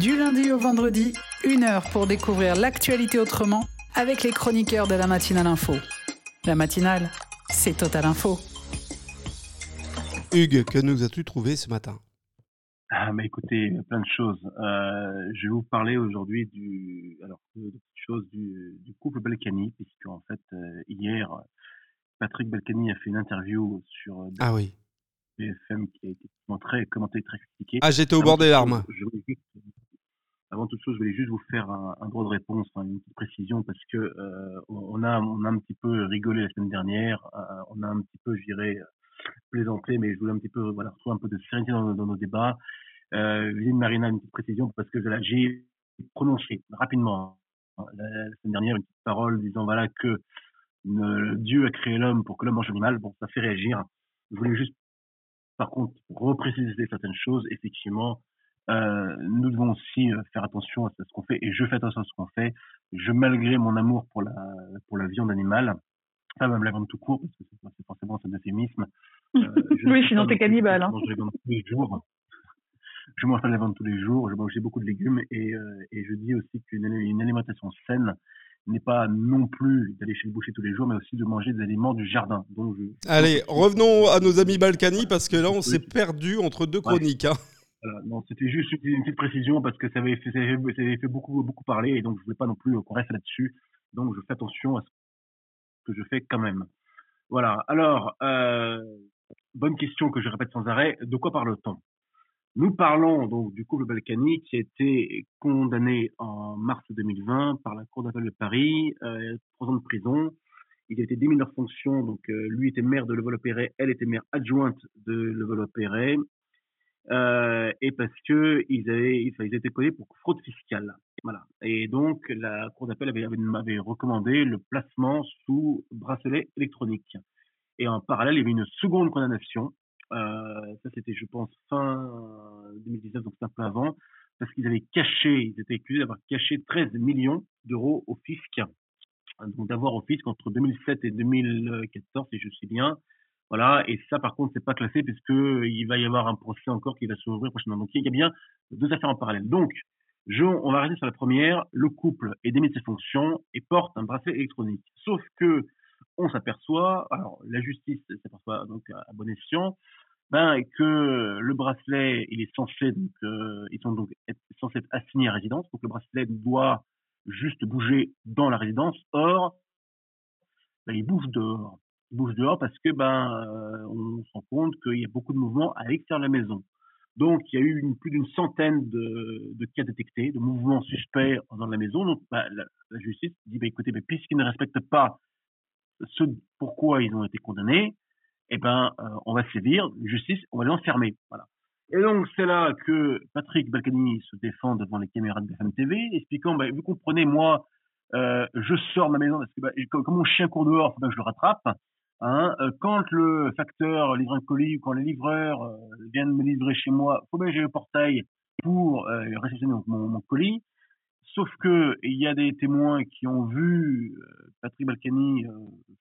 Du lundi au vendredi, une heure pour découvrir l'actualité autrement avec les chroniqueurs de la matinale info. La matinale, c'est Total Info. Hugues, que nous as-tu trouvé ce matin? Ah, mais écoutez, plein de choses. Euh, je vais vous parler aujourd'hui du, alors, de choses du, du couple Balkany, puisque en fait, euh, hier, Patrick Balkany a fait une interview sur ah oui. BFM qui a été très commenté, très critiqué. Ah, j'étais au bord des larmes. avant toute chose, je voulais juste vous faire un, droit de réponse, une petite précision, parce que euh, on, a, on a un petit peu rigolé la semaine dernière, euh, on a un petit peu, je dirais, plaisanté, mais je voulais un petit peu voilà, retrouver un peu de sérénité dans, nos débats. Euh, Marina, une petite précision, parce que j'ai prononcé rapidement hein, la, semaine dernière une petite parole disant voilà que Dieu a créé l'homme pour que l'homme mange l'animal. Bon, ça fait réagir. Je voulais juste par contre, repréciser certaines choses, effectivement, euh, nous devons aussi euh, faire attention à ce qu'on fait, et je fais attention à ce qu'on fait. Je, malgré mon amour pour la, pour la viande animale, pas même la viande tout court, parce que c'est forcément un euphémisme. Euh, oui, sinon t'es cannibale. Hein. Je mange tous les jours. Je mange pas de la viande tous les jours. Je mange beaucoup de légumes, et, euh, et je dis aussi qu'une une alimentation saine, n'est pas non plus d'aller chez le boucher tous les jours, mais aussi de manger des aliments du jardin. Donc Allez, revenons à nos amis Balkany, parce que là, on s'est perdu entre deux chroniques. Hein. non, c'était juste une petite précision, parce que ça avait fait, ça avait fait beaucoup, beaucoup parler, et donc je ne voulais pas non plus qu'on reste là-dessus. Donc je fais attention à ce que je fais quand même. Voilà, alors, euh, bonne question que je répète sans arrêt, de quoi parle-t-on? Nous parlons donc du couple Balkany qui a été condamné en mars 2020 par la Cour d'appel de Paris, euh, trois ans de prison. Il a été démis de leur fonction, donc euh, lui était maire de Levallois-Perret, elle était maire adjointe de Levallois-Perret, euh, et parce que ils avaient, connus pour fraude fiscale. Voilà. Et donc la Cour d'appel avait, recommandé le placement sous bracelet électronique. Et en parallèle, il y avait une seconde condamnation ça, c'était, je pense, fin 2019, donc c'est un peu avant, parce qu'ils avaient caché, ils étaient accusés d'avoir caché 13 millions d'euros au fisc. Donc d'avoir au fisc entre 2007 et 2014, si je sais bien. Voilà, et ça, par contre, c'est pas classé puisque il va y avoir un procès encore qui va s'ouvrir prochainement. Donc il y a bien deux affaires en parallèle. Donc, on va rester sur la première. Le couple est démis de ses fonctions et porte un bracelet électronique. Sauf que on s'aperçoit, alors la justice s'aperçoit donc à bon escient, ben, que le bracelet, il est censé donc, euh, ils donc être, censés être assignés à résidence, donc le bracelet doit juste bouger dans la résidence. Or, ben, il bouge dehors. Il bouge dehors parce que ben, euh, on se rend compte qu'il y a beaucoup de mouvements à l'extérieur de la maison. Donc, il y a eu plus d'une centaine de, cas détectés, de mouvements suspects dans la maison. Donc, ben, la, justice dit, ben, écoutez, ben, puisqu'ils ne respectent pas ce pourquoi ils ont été condamnés, eh ben, euh, on va sévir, justice, on va les enfermer. Voilà. Et donc, c'est là que Patrick Balkany se défend devant les caméras de BFM TV, expliquant, bah, vous comprenez, moi, euh, je sors de ma maison parce que comme, mon chien court dehors, faut que je le rattrape. Hein. Euh, quand le facteur livre un colis ou quand les livreurs euh, viennent me livrer chez moi, faut bien que j'ai le portail pour réceptionner mon, colis. Sauf que il y a des témoins qui ont vu Patrick Balkany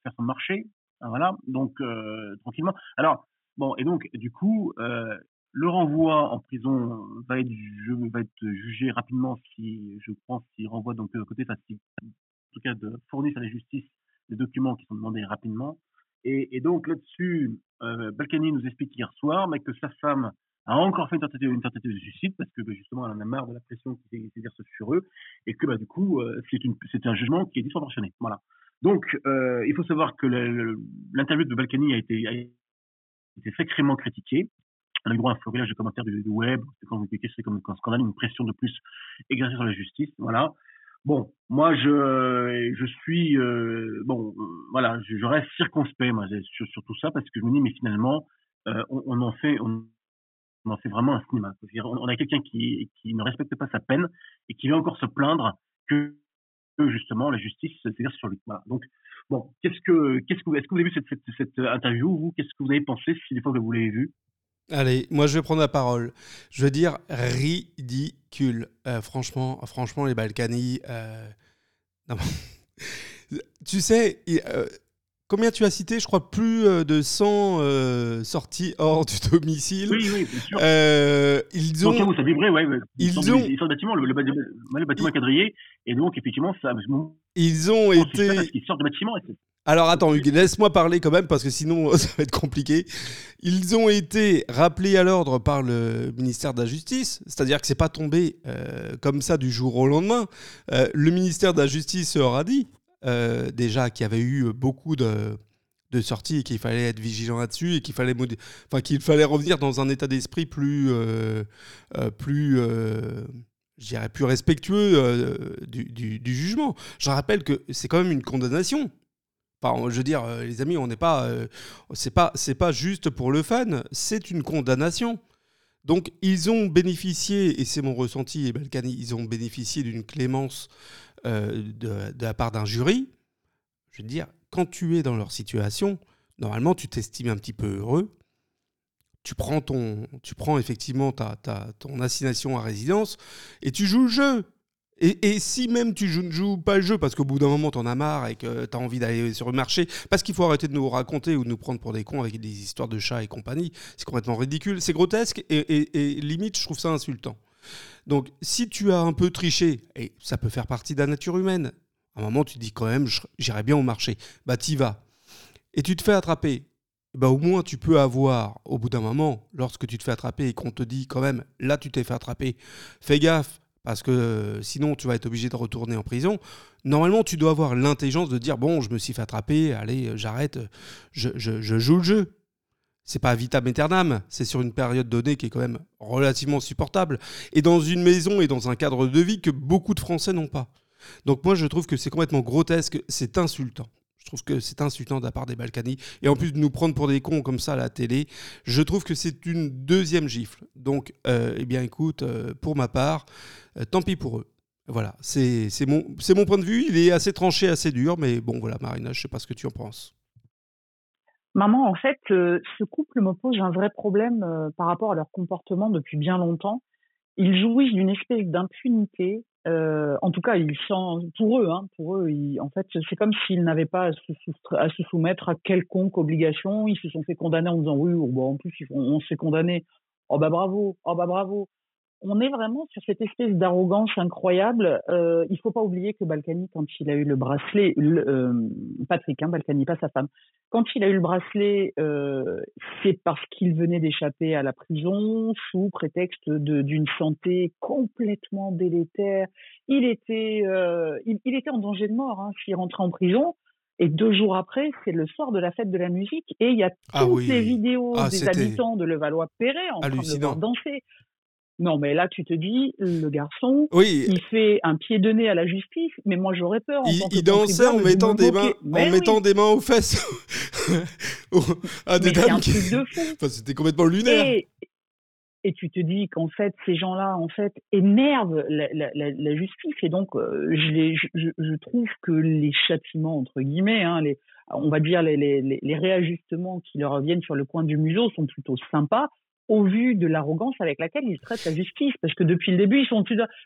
faire son marché, ah, voilà, donc euh, tranquillement. Alors bon, et donc du coup, euh, le renvoi en prison va être, jugé rapidement si, je pense, s'il renvoie donc de côté, enfin, si, en tout cas, de fournir à la justice les documents qui sont demandés rapidement. Et, et donc là-dessus, euh, Balkany nous explique hier soir, mais que sa femme a encore fait une tentative, de suicide parce que bah, justement elle en a marre de la pression qui s'exerce sur eux et que bah, du coup euh, c'est un jugement qui est disproportionné. Voilà. Donc, euh, il faut savoir que l'interview de Balkany a été, a été sacrément critiquée. On a eu droit à un florilège de commentaires du, web, quand vous c'est comme un scandale, une pression de plus exercée sur la justice. Voilà. Bon, moi, je, je suis, euh, bon, voilà, je, reste circonspect sur, tout ça parce que je me dis, mais finalement, on, on, en fait, on, fait vraiment un cinéma. On a quelqu'un qui, ne respecte pas sa peine et qui vient encore se plaindre que justement la justice c'est-à-dire sur lui. Voilà. Donc bon, qu'est-ce que qu'est-ce que est-ce que vous avez vu cette, cette interview vous? Qu'est-ce que vous avez pensé si des fois que vous l'avez vu? Allez, moi je vais prendre la parole. Je veux dire ridicule. Euh, franchement, franchement les Balkany. Euh... Tu sais, euh, Combien tu as cité Je crois plus euh, de 100 euh, sorties hors du domicile. Oui, oui, bien sûr. Euh, ils ont. Donc, ça vibrait, ouais. Ils, ils ont. Ils sont le bâtiment, le, le, le bâtiment quadrillé, et donc effectivement, ça. Ils ont été. Ils sortent du bâtiment. Alors attends, Hugues, laisse-moi parler quand même parce que sinon ça va être compliqué. Ils ont été rappelés à l'ordre par le ministère de la Justice, c'est-à-dire que c'est pas tombé euh, comme ça du jour au lendemain. Euh, le ministère de la Justice aura dit euh, déjà qu'il y avait eu beaucoup de, sorties et qu'il fallait être vigilant là-dessus et qu'il fallait, enfin, qu'il fallait revenir dans un état d'esprit plus, euh, euh, plus dirais, plus respectueux du, du, du, jugement. Je rappelle que c'est quand même une condamnation. Enfin, je veux dire, les amis, on n'est pas, c'est pas, c'est pas juste pour le fun, c'est une condamnation. Donc, ils ont bénéficié, et c'est mon ressenti, et Balkany, ils ont bénéficié d'une clémence euh, de, la part d'un jury, je veux dire, quand tu es dans leur situation, normalement, tu t'estimes un petit peu heureux. Tu prends, ton, tu prends effectivement ta, ta, ton assignation à résidence et tu joues le jeu. Et, si même tu ne joues, pas le jeu parce qu'au bout d'un moment tu en as marre et que tu as envie d'aller sur le marché, parce qu'il faut arrêter de nous raconter ou de nous prendre pour des cons avec des histoires de chats et compagnie, c'est complètement ridicule, c'est grotesque et, limite je trouve ça insultant. Donc, si tu as un peu triché, et ça peut faire partie de la nature humaine, à un moment, tu te dis quand même, j'irai bien au marché. Bah, t'y vas. Et tu te fais attraper. Bah, au moins, tu peux avoir, au bout d'un moment, lorsque tu te fais attraper et qu'on te dit quand même, là, tu t'es fait attraper, fais gaffe, parce que euh, sinon, tu vas être obligé de retourner en prison. Normalement, tu dois avoir l'intelligence de dire, bon, je me suis fait attraper, allez, j'arrête, je, je, je joue le jeu c'est pas vitam aeternam, c'est sur une période donnée qui est quand même relativement supportable, et dans une maison et dans un cadre de vie que beaucoup de Français n'ont pas. Donc moi je trouve que c'est complètement grotesque, c'est insultant. Je trouve que c'est insultant de la part des Balkany. Et en plus de nous prendre pour des cons comme ça à la télé, je trouve que c'est une deuxième gifle. Donc, euh, eh bien écoute, euh, pour ma part, euh, tant pis pour eux. Voilà, c'est mon, mon point de vue. Il est assez tranché, assez dur, mais bon, voilà, Marina, je sais pas ce que tu en penses. Maman, en fait, euh, ce couple me pose un vrai problème euh, par rapport à leur comportement depuis bien longtemps. Ils jouissent d'une espèce d'impunité. Euh, en tout cas, ils sont pour eux, hein, pour eux, en fait, c'est comme s'ils n'avaient pas à se, soumettre à quelconque obligation. Ils se sont fait condamner en disant oui, bon, en plus, on, on s'est condamné. Oh bah bravo, oh bah bravo. On est vraiment sur cette espèce d'arrogance incroyable. Euh, il faut pas oublier que Balkany, quand il a eu le bracelet, euh, Patrick, hein, Balkany, pas sa femme, quand il a eu le bracelet, euh, c'est parce qu'il venait d'échapper à la prison sous prétexte d'une santé complètement délétère. Il était, euh, il, était en danger de mort hein, s'il rentrait en prison. Et deux jours après, c'est le soir de la fête de la musique, et il y a ah toutes les vidéos ah, des habitants de Levallois-Perret en train de danser. Non, mais là, tu te dis, le garçon, oui. il fait un pied de nez à la justice, mais moi, j'aurais peur. En il, il dansait en mettant, des mains, en mettant des mains aux fesses à des dames qui... enfin, C'était complètement lunaire. Et, et tu te dis qu'en fait, ces gens-là, en fait, énervent la, la, la, justice. Et donc, euh, je, les, je, je, trouve que les châtiments, entre guillemets, hein, les, on va dire les, les, les réajustements qui leur reviennent sur le coin du museau sont plutôt sympas au vu de l'arrogance avec laquelle ils traitent la justice. Parce que depuis le début, ils sont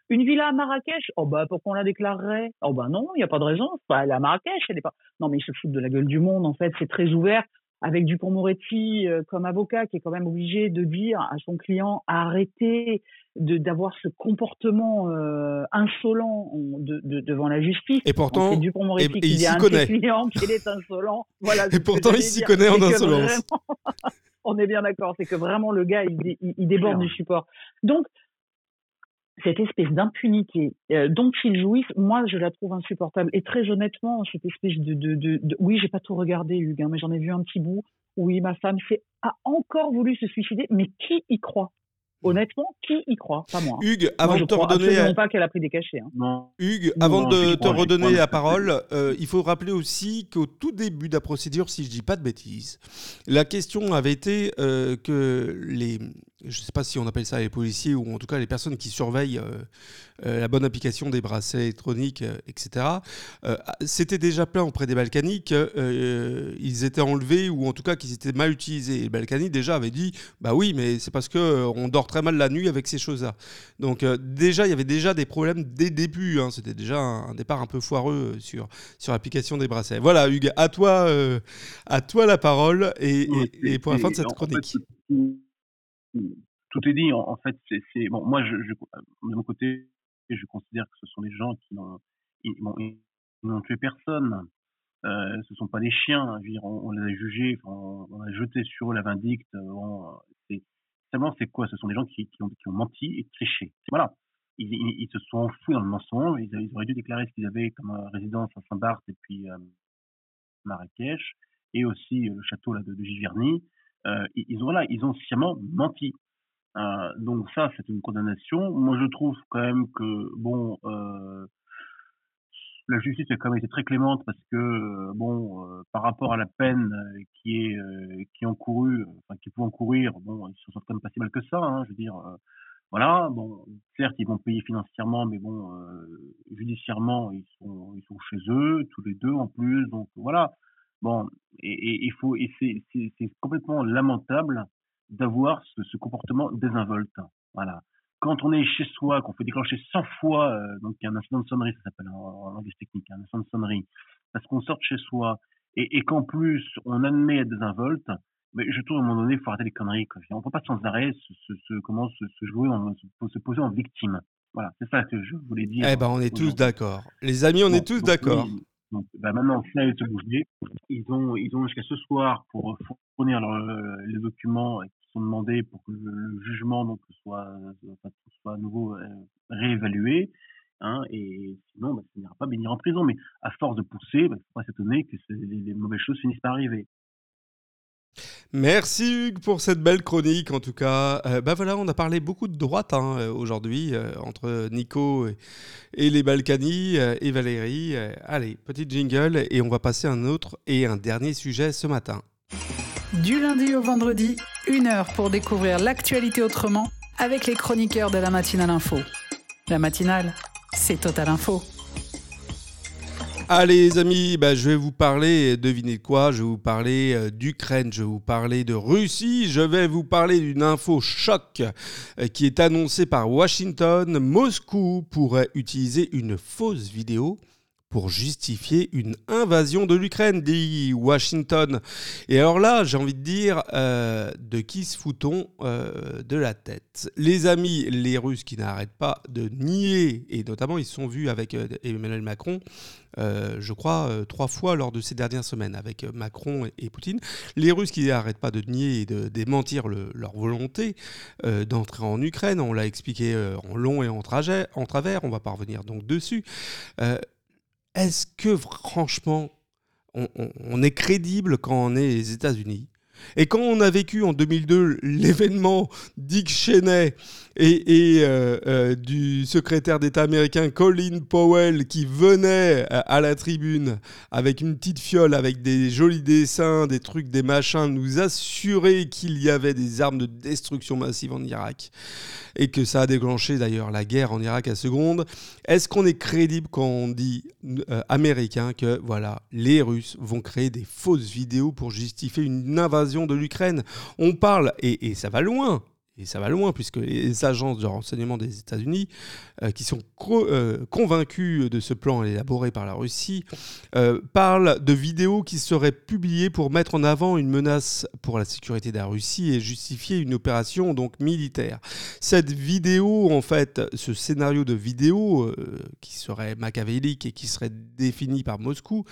une villa à Marrakech. Oh bah pourquoi on la déclarerait? Oh bah non, il n'y a pas de raison. Bah, elle est à Marrakech, elle est pas. Non mais ils se foutent de la gueule du monde en fait. C'est très ouvert. Avec Dupont-Moretti euh, comme avocat qui est quand même obligé de dire à son client arrêtez de d'avoir ce comportement euh, insolent de, de, devant la justice. Et pourtant, Dupont-Moretti qui dit à un client qu'il est insolent. Voilà. Et pourtant, il s'y connaît en insolence. On est bien d'accord. C'est que vraiment le gars, il, il, déborde du support. Donc, cette espèce d'impunité euh, dont ils jouissent, moi, je la trouve insupportable. Et très honnêtement, cette espèce de, de, de, de... oui, j'ai pas tout regardé, Hugues, hein, mais j'en ai vu un petit bout. Oui, ma femme a encore voulu se suicider, mais qui y croit? Honnêtement, qui y croit? Pas moi. Hugues, avant de te redonner. pas qu'elle a pris des cachets. Hein. Hugues, avant de te redonner la parole, euh, il faut rappeler aussi qu'au tout début de la procédure, si je dis pas de bêtises, la question avait été euh, que les, je ne sais pas si on appelle ça les policiers ou en tout cas les personnes qui surveillent euh, euh, la bonne application des bracelets électroniques, euh, etc. C'était déjà plein auprès des Balkaniques, ils étaient enlevés ou en tout cas qu'ils étaient mal utilisés. les Balkaniques déjà avaient dit, bah oui, mais c'est parce que on dort très mal la nuit avec ces choses-là. Donc déjà, il y avait déjà des problèmes dès le début. Hein. C'était déjà un, départ un peu foireux sur sur l'application des bracelets. Voilà, Hugues, à toi, à toi la parole et, et, pour la fin de cette chronique tout est dit. En, fait, c'est bon. Moi, je, de mon côté, je considère que ce sont des gens qui n'ont n'ont tué personne. Euh, ce sont pas des chiens. Dire, on, les a jugés, on, a jeté sur eux la vindicte. c'est seulement c'est quoi? Ce sont des gens qui, ont, menti et triché. Voilà. Ils, se sont enfouis dans le mensonge. Ils, auraient dû déclarer ce qu'ils avaient comme résidence à Saint-Barth et puis euh, Marrakech et aussi euh, le château là, de, Giverny euh, ils ont ils ont sciemment menti. Euh, donc ça, c'est une condamnation. Moi, je trouve quand même que bon, euh, la justice a quand même été très clémente parce que euh, bon, euh, par rapport à la peine qui est qui encourue, enfin qui peut encourir, bon, ils se sont quand même pas si mal que ça. Hein, je veux dire, voilà. Bon, certes, ils vont payer financièrement, mais bon, judiciairement, ils sont ils sont chez eux tous les deux en plus. Donc voilà. Bon, et il faut, et c'est complètement lamentable d'avoir ce, ce, comportement désinvolte. Voilà. Quand on est chez soi, qu'on fait déclencher 100 fois, euh, donc il y a un incident de sonnerie, ça s'appelle en, langage technique, un incident de sonnerie, parce qu'on sort de chez soi et, et qu'en plus on admet être désinvolte, mais je trouve à un moment donné, il faut arrêter les conneries. Quoi. On peut pas sans arrêt se, se, comment se, se jouer, en, se, poser en victime. Voilà, c'est ça que je voulais dire. Eh ben, on est tous d'accord. Les amis, on est tous d'accord. Donc, bah maintenant, ça se bouger. Ils ont, ils ont jusqu'à ce soir pour fournir les documents qui sont demandés pour que le, jugement donc soit, soit à nouveau euh, réévalué. Hein, et sinon, bah, ça n'ira pas bénir en prison. Mais à force de pousser, bah, il ne faut pas s'étonner que les, les mauvaises choses finissent par arriver. Merci Hugues pour cette belle chronique en tout cas. Euh, bah voilà, on a parlé beaucoup de droite hein, euh, aujourd'hui euh, entre Nico et, les Balkany et Valérie. allez, petite jingle et on va passer un autre et un dernier sujet ce matin. Du lundi au vendredi, une heure pour découvrir l'actualité autrement avec les chroniqueurs de la matinale info. La matinale, c'est Total Info. Allez les amis, bah, je vais vous parler, devinez quoi, je vais vous parler euh, d'Ukraine, je vais vous parler de Russie, je vais vous parler d'une info choc euh, qui est annoncée par Washington. Moscou pourrait utiliser une fausse vidéo pour justifier une invasion de l'Ukraine, dit Washington. Et alors là, j'ai envie de dire, euh, de qui se fout-on euh, de la tête? Les amis, les Russes qui n'arrêtent pas de nier, et notamment ils se sont vus avec euh, Emmanuel Macron, je crois, trois fois lors de ces dernières semaines, avec Macron et, Poutine. Les Russes qui n'arrêtent pas de nier et de démentir leur volonté d'entrer en Ukraine, on l'a expliqué en long et en, travers, on va pas revenir donc dessus est-ce que franchement, on, est crédible quand on est les États-Unis? Et quand on a vécu en 2002 l'événement Dick Cheney et, euh, euh, du secrétaire d'État américain Colin Powell qui venait à la tribune avec une petite fiole avec des jolis dessins, des trucs, des machins, nous assurer qu'il y avait des armes de destruction massive en Irak et que ça a déclenché d'ailleurs la guerre en Irak à seconde. Est-ce qu'on est crédible quand on dit euh, américain que voilà, les Russes vont créer des fausses vidéos pour justifier une invasion de l'Ukraine On parle, et ça va loin, et ça va loin, puisque les agences de renseignement des États-Unis, euh, qui sont euh, convaincus de ce plan élaboré par la Russie, euh, parlent de vidéos qui seraient publiées pour mettre en avant une menace pour la sécurité de la Russie et justifier une opération donc militaire. Cette vidéo, en fait, ce scénario de vidéo, qui serait machiavélique et qui serait défini par Moscou,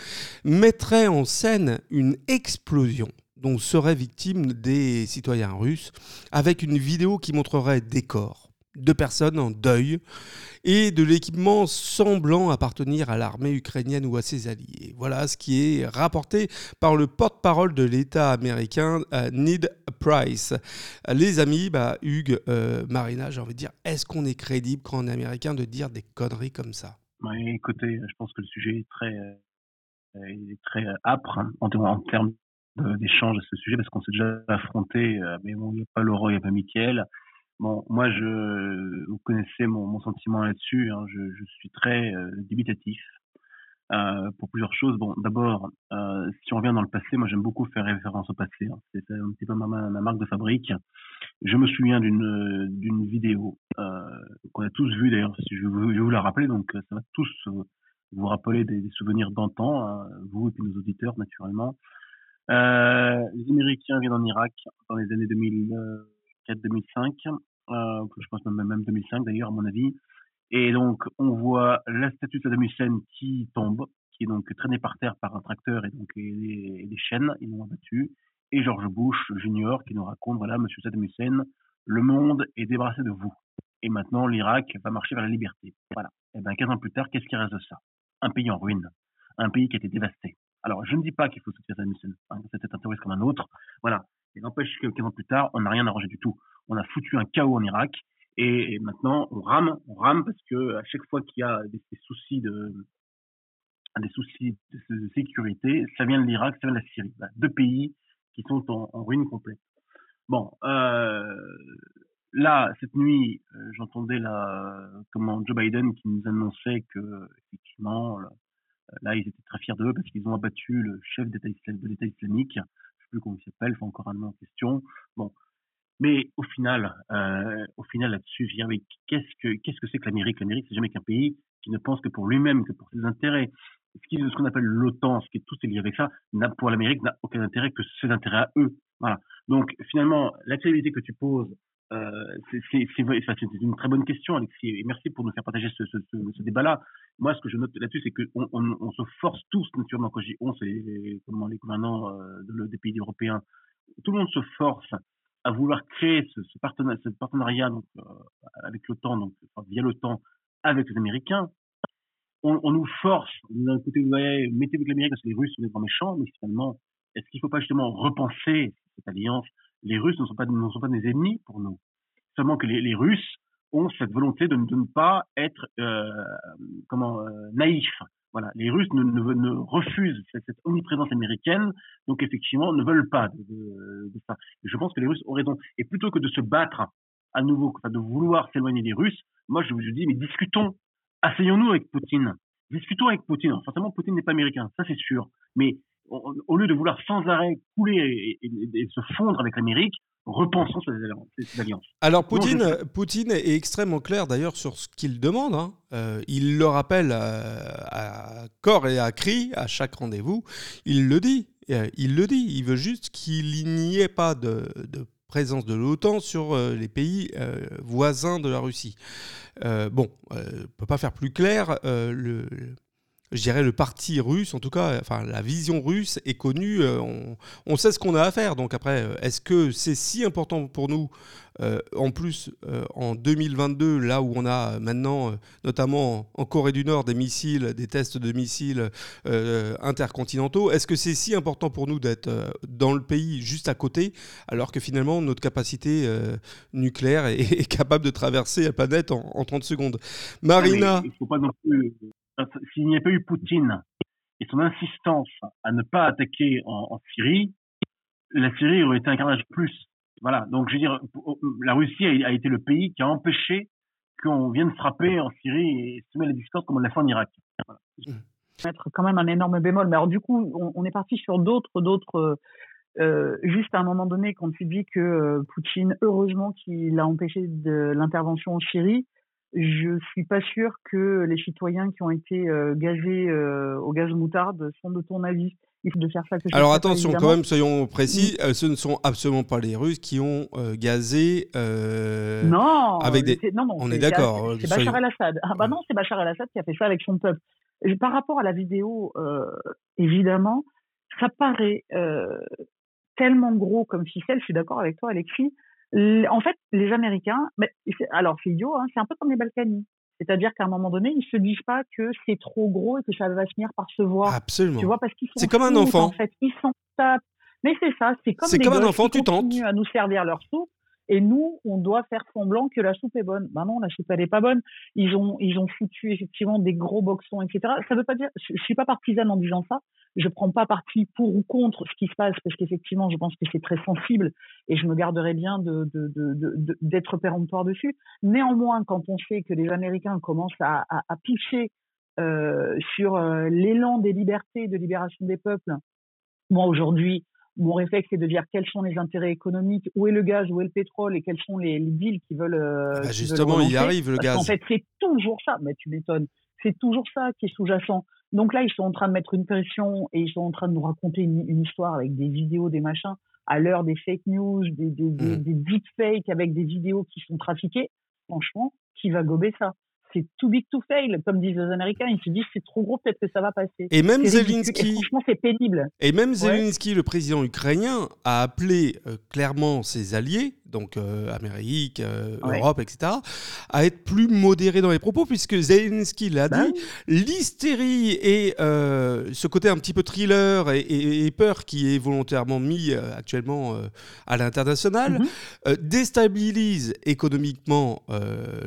mettrait en scène une explosion dont seraient victimes des citoyens russes, avec une vidéo qui montrerait des corps de personnes en deuil et de l'équipement semblant appartenir à l'armée ukrainienne ou à ses alliés. Voilà ce qui est rapporté par le porte-parole de l'État américain, euh, Ned Price. Les amis, bah, Hugues, euh, Marina, j'ai envie de dire, est-ce qu'on est crédible quand on est américain de dire des conneries comme ça? Écoutez, je pense que le sujet est très, euh, très âpre hein, en termes d'échange à ce sujet parce qu'on s'est déjà affronté, euh, mais bon, il n'y a pas Laurent, il n'y a pas Mickaël. Bon, moi, je, vous connaissez mon, mon sentiment là-dessus. Hein, je, je, suis très euh, débitatif euh, pour plusieurs choses. Bon, d'abord, euh, si on revient dans le passé, moi, j'aime beaucoup faire référence au passé. Hein. C'est un petit peu ma, ma, marque de fabrique. Je me souviens d'une d'une vidéo euh, qu'on a tous vue d'ailleurs. Si je, je vais vous la rappeler, donc ça va tous vous rappeler des, des souvenirs d'antan, hein, vous et puis nos auditeurs naturellement. Euh, les Américains viennent en Irak dans les années 2004-2005, euh, je pense même, même 2005 d'ailleurs à mon avis. Et donc on voit la statue de Saddam Hussein qui tombe, qui est donc traînée par terre par un tracteur et donc les, les chaînes, ils l'ont abattu. Et George Bush Junior qui nous raconte voilà Monsieur Saddam Hussein, le monde est débarrassé de vous. Et maintenant l'Irak va marcher vers la liberté. Voilà. Et ben 15 ans plus tard, qu'est-ce qui reste de ça? Un pays en ruine, un pays qui a été dévasté. Alors, je ne dis pas qu'il faut soutenir Saddam Hussein. Hein, C'était un terroriste comme un autre. Voilà. Et n'empêche que 15 ans plus tard, on n'a rien arrangé du tout. On a foutu un chaos en Irak. Et, maintenant, on rame, on rame parce que à chaque fois qu'il y a des, soucis de, des soucis de, sécurité, ça vient de l'Irak, ça vient de la Syrie. deux pays qui sont en, ruine complète. Bon, euh, là, cette nuit, euh, j'entendais la, comment Joe Biden qui nous annonçait que effectivement Là, ils étaient très fiers d'eux parce qu'ils ont abattu le chef de l'État islamique. Je ne sais plus comment il s'appelle, faut encore un nom en question. Bon. Mais au final, euh, au final là-dessus, je mais qu'est-ce que qu'est-ce que c'est que l'Amérique? L'Amérique, c'est jamais qu'un pays qui ne pense que pour lui-même, que pour ses intérêts. Ce ce qu'on appelle l'OTAN, ce qui est tout est lié avec ça, pour l'Amérique n'a aucun intérêt que ses intérêts à eux. Voilà. Donc finalement, la que tu poses euh, c'est une très bonne question, Alexis, et merci pour nous faire partager ce, débat-là. Moi, ce que je note là-dessus, c'est qu'on on, on, se force tous, naturellement, quand je dis on, les, comment, les gouvernants euh, de, des pays européens, tout le monde se force à vouloir créer ce, partenariat, euh, avec l'OTAN, donc via l'OTAN, avec les Américains. On, on nous force, d'un côté, vous voyez, mettez avec l'Amérique parce que les Russes sont des grands méchants, mais finalement, est-ce qu'il ne faut pas justement repenser cette alliance les Russes ne sont pas, des ennemis pour nous. Seulement que les, Russes ont cette volonté de, ne pas être euh, comment euh, naïfs. Voilà, les Russes ne, refusent cette, omniprésence américaine, donc effectivement ne veulent pas de, ça. Je pense que les Russes ont raison. Et plutôt que de se battre à nouveau, de vouloir s'éloigner des Russes, moi je vous dis, mais discutons, asseyons-nous avec Poutine, discutons avec Poutine. forcément, Poutine n'est pas américain, ça c'est sûr. Mais au, lieu de vouloir sans arrêt couler et, et- et se fondre avec l'Amérique, repensons ces alliances. ces alliances. Alors Non, je Poutine, est extrêmement clair d'ailleurs sur ce qu'il demande. hein. Euh, il le rappelle euh, à corps et à cri à chaque rendez-vous. Il le dit. Euh, il le dit. Il veut juste qu'il n'y ait pas de, de présence de l'OTAN sur euh, les pays euh, voisins de la Russie. Euh, bon, euh, on peut pas faire plus clair. euh, le, je dirais le parti russe, en tout cas, enfin la vision russe est connue. euh, on, on sait ce qu'on a à faire. Donc après, euh, est-ce que c'est si important pour nous euh, en plus, euh, en 2022, là où on a maintenant, euh, notamment en Corée du Nord, des missiles, des tests de missiles intercontinentaux, est-ce que c'est si important pour nous d'être dans le pays juste à côté, alors que finalement notre capacité nucléaire est, est capable de traverser la planète en, en 30 secondes? Marina, Ah, il faut pas non plus. S'il n'y avait pas eu Poutine et son insistance à ne pas attaquer en, Syrie, la Syrie aurait été un carnage plus. Voilà. Donc, je veux dire, la Russie a, été le pays qui a empêché qu'on vienne frapper en Syrie et semer la discorde comme on l'a fait en Irak. Voilà. mettre quand même un énorme bémol. Mais alors du coup, on, est parti sur d'autres, d'autres. Euh, juste à un moment donné, quand tu dis que euh, Poutine, heureusement qu'il a empêché de l'intervention en Syrie, je suis pas sûr que les citoyens qui ont été euh, gazés euh, au gaz moutarde sont de ton avis. Il faut de faire ça. Que Alors pas, attention, quand même, soyons précis, euh, ce ne sont absolument pas les Russes qui ont euh, gazé. euh, Non, avec des- non, non, on est d'accord, C'est Bachar el-Assad. Ah bah non, c'est Bachar el-Assad qui a fait ça avec son peuple. Et par rapport à la vidéo, évidemment, ça paraît tellement gros comme ficelle. Je suis d'accord avec toi, Alexis. En fait, les Américains, mais c'est- alors c'est idiot, hein, c'est un peu comme les Balkany. C'est-à-dire qu'à un moment donné, ils se disent pas que c'est trop gros et que ça va finir par se voir. Absolument. Tu vois, parce qu'ils sont C'est comme un enfant. En fait, ils s'en tapent. Mais c'est ça, c'est comme comme un enfant, qui tu tentes. continuent à nous servir leur soupe. Et nous, on doit faire semblant que la soupe est bonne. Ben non, la soupe elle est pas bonne. Ils ont, ils ont foutu effectivement des gros boxons, etc. Ça veut pas dire, je, je suis pas partisane en disant ça. Je prends pas parti pour ou contre ce qui se passe parce qu'effectivement, je pense que c'est très sensible et je me garderai bien d'être péremptoire dessus. Néanmoins, quand on sait que les Américains commencent à, pousser euh, sur euh, l'élan des libertés, de libération des peuples, moi aujourd'hui, mon réflexe c'est de dire quels sont les intérêts économiques, où est le gaz, où est le pétrole et quels sont les, les qui veulent. euh, Ah bah, qui veulent justement, il relancer. arrive le Parce gaz. fait, c'est toujours ça. Mais tu m'étonnes. C'est toujours ça qui est sous-jacent. Donc là, ils sont en train de mettre une pression et ils sont en train de nous raconter une, une histoire avec des vidéos, des machins, à l'heure des fake news, des, des, des, Mhm. des deepfakes avec des vidéos qui sont trafiquées. Franchement, qui va gober ça? C'est too big to fail, comme disent les Américains. Ils se disent c'est trop gros, peut-être que ça va passer. Et même. Et Zelensky, franchement, c'est pénible. et même Zelensky, le président ukrainien, a appelé euh, clairement ses alliés, donc euh, Amérique, euh, Ouais. Europe, etc., à être plus modérés dans les propos, puisque Zelensky l'a Bah dit, l'hystérie et ce côté un petit peu thriller et, et- et peur qui est volontairement mis actuellement à l'international euh, déstabilise économiquement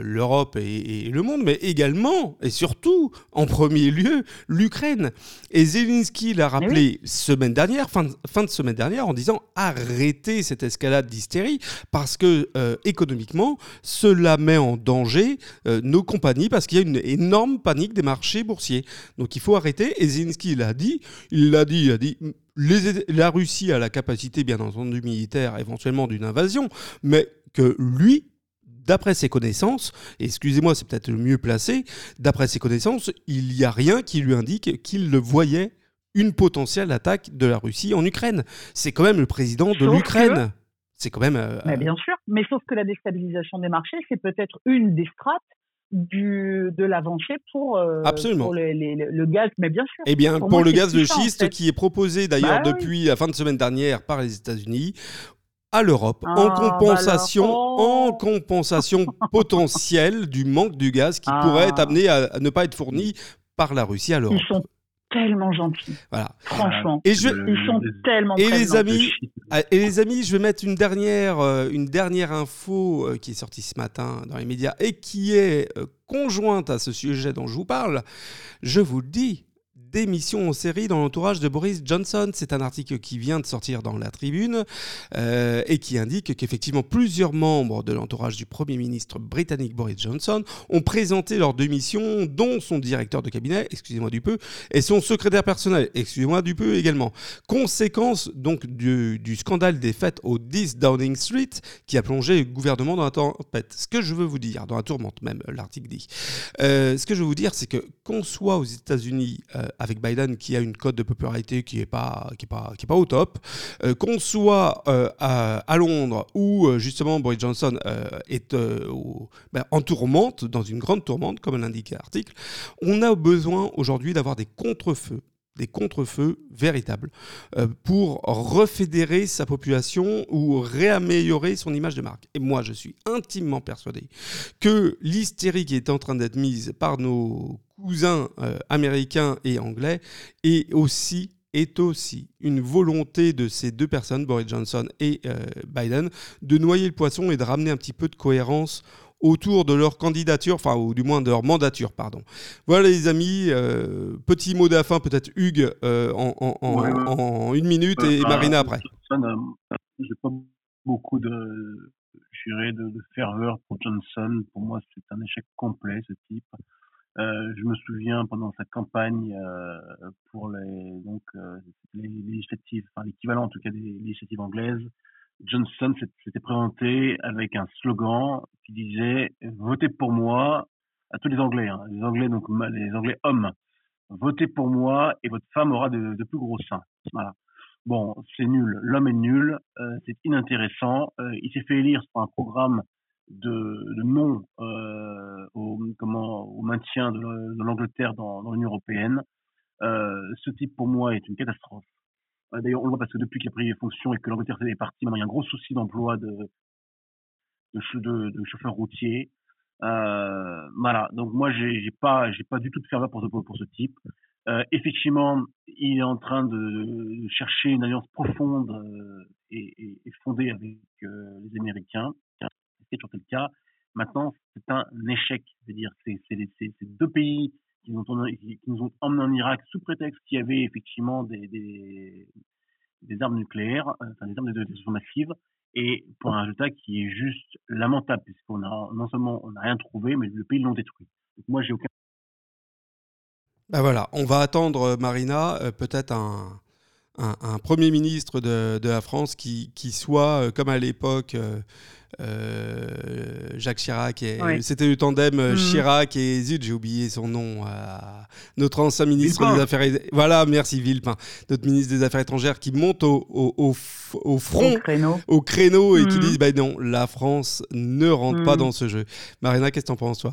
l'Europe et, et le monde, mais également et surtout, en premier lieu, l'Ukraine. Et Zelensky l'a rappelé semaine dernière, fin de, fin de semaine dernière, en disant arrêtez cette escalade d'hystérie parce que euh, économiquement, cela met en danger euh, nos compagnies parce qu'il y a une énorme panique des marchés boursiers. Donc il faut arrêter. Et Zelensky l'a dit, il l'a dit, il a dit. les- la Russie a la capacité, bien entendu, militaire, éventuellement d'une invasion, mais que lui, d'après ses connaissances, excusez-moi, c'est peut-être le mieux placé, d'après ses connaissances, il n'y a rien qui lui indique qu'il le voyait une potentielle attaque de la Russie en Ukraine. C'est quand même le président de l'Ukraine. C'est quand même. euh, Mais bien sûr, mais sauf que la déstabilisation des marchés, c'est peut-être une des strates du, de l'avancée pour, euh, Absolument. pour les- les- le gaz. Mais bien sûr. Eh bien, Pour pour, moi, le gaz de en schiste fait. qui est proposé d'ailleurs Bah oui. depuis la fin de semaine dernière par les États-Unis à l'Europe Ah, en bah compensation, alors. en compensation potentielle du manque du gaz qui Ah. pourrait être amené à, à ne pas être fourni par la Russie à l'Europe. Ils sont tellement gentils, Voilà. franchement. Et je, Ils sont le- tellement et les gentils. amis, Ah, Et les amis, je vais mettre une dernière, euh, une dernière info euh, qui est sortie ce matin dans les médias et qui est euh, conjointe à ce sujet dont je vous parle. Je vous le dis, démission en série dans l'entourage de Boris Johnson. C'est un article qui vient de sortir dans la tribune euh, et qui indique qu'effectivement plusieurs membres de l'entourage du Premier ministre britannique Boris Johnson ont présenté leur démission, dont son directeur de cabinet, excusez-moi du peu, et son secrétaire personnel, excusez-moi du peu également. Conséquence donc du, scandale des fêtes au 10 Downing Street qui a plongé le gouvernement dans la tempête. Ce que je veux vous dire, dans la tourmente même, l'article dit. Euh, ce que je veux vous dire, c'est que qu'on soit aux États-Unis euh, avec Biden qui a une cote de popularité qui n'est pas, pas, pas au top, euh, qu'on soit à, à, Londres où justement Boris Johnson est ben, en tourmente, dans une grande tourmente, comme l'indique l'article, on a besoin aujourd'hui d'avoir des contre-feux des contre-feux véritables euh, pour refédérer sa population ou réaméliorer son image de marque. Et moi, je suis intimement persuadé que l'hystérie qui est en train d'être mise par nos cousins euh, américains et anglais est aussi est aussi une volonté de ces deux personnes, Boris Johnson et euh, Biden, de noyer le poisson et de ramener un petit peu de cohérence autour de leur candidature, enfin, ou du moins de leur mandature, pardon. Voilà, les amis, euh, petit mot d'afin, peut-être Hugues, euh, en, en, en, en, une minute, et Marina après. J'ai pas beaucoup de, de, de ferveur pour Johnson. Pour moi, c'est un échec complet, ce type. Euh, je me souviens pendant sa campagne euh, pour les donc euh, les législatives, enfin l'équivalent en tout cas des législatives anglaises, Johnson s'était présenté avec un slogan qui disait votez pour moi à tous les Anglais, hein, les Anglais donc les Anglais hommes, votez pour moi et votre femme aura de, plus gros seins. Voilà. Bon, c'est nul, l'homme est nul, euh, c'est inintéressant. Euh, il s'est fait élire sur un programme de, non euh, au, maintien de, l'Angleterre dans, dans l'Union européenne. Euh, ce type pour moi est une catastrophe. Euh, d'ailleurs, on le voit parce que depuis qu'il a pris fonction et que l'Angleterre est partie, il y a un gros souci d'emploi de, chauffeurs routiers. Voilà. Donc moi, j'ai pas, pas du tout de ferveur pour ce, type. Effectivement, il est en train de, chercher une alliance profonde et, et, fondée avec les Américains. Toujours le cas. Maintenant, c'est un échec. C'est-à-dire, c'est deux pays qui nous, ont, emmenés en Irak sous prétexte qu'il y avait effectivement des, des, armes nucléaires, euh, enfin des armes de destruction massive, et pour un résultat qui est juste lamentable, puisqu'on a non seulement on n'a rien trouvé, mais le pays l'ont détruit. Donc moi, j'ai aucun. Ben voilà, on va attendre Marina, euh, peut-être un, un, un, premier ministre de, de, la France qui, qui soit, euh, comme à l'époque, euh, euh, Jacques Chirac. Et. C'était le tandem mmh. Chirac et Zut, j'ai oublié son nom. notre ancien ministre Villepin. des Affaires Voilà, merci Villepin. Notre ministre des Affaires étrangères qui monte au, au, au, au front, au créneau, au créneau et mmh. qui dit bah non, la France ne rentre mmh. pas dans ce jeu. Marina, qu'est-ce que tu en penses, toi?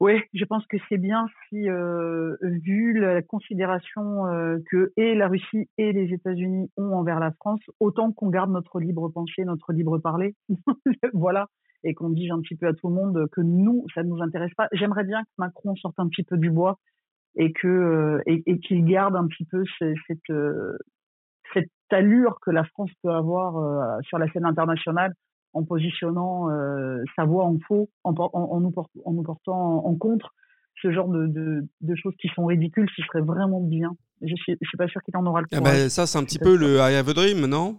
Oui, je pense que c'est bien si, euh, vu la considération euh, que et la Russie et les États-Unis ont envers la France, autant qu'on garde notre libre pensée, notre libre parler, voilà, et qu'on dise un petit peu à tout le monde que nous, ça ne nous intéresse pas. J'aimerais bien que Macron sorte un petit peu du bois et que euh, et, qu'il garde un petit peu cette cette allure que la France peut avoir sur la scène internationale en positionnant euh, sa voix en faux, en, en, en, nous, port, en nous portant en, contre ce genre de, de, de, choses qui sont ridicules, ce serait vraiment bien. Je suis, je suis pas sûr qu'il en aura le courage. Ah ben, ça, c'est un petit peu le I have a dream, non?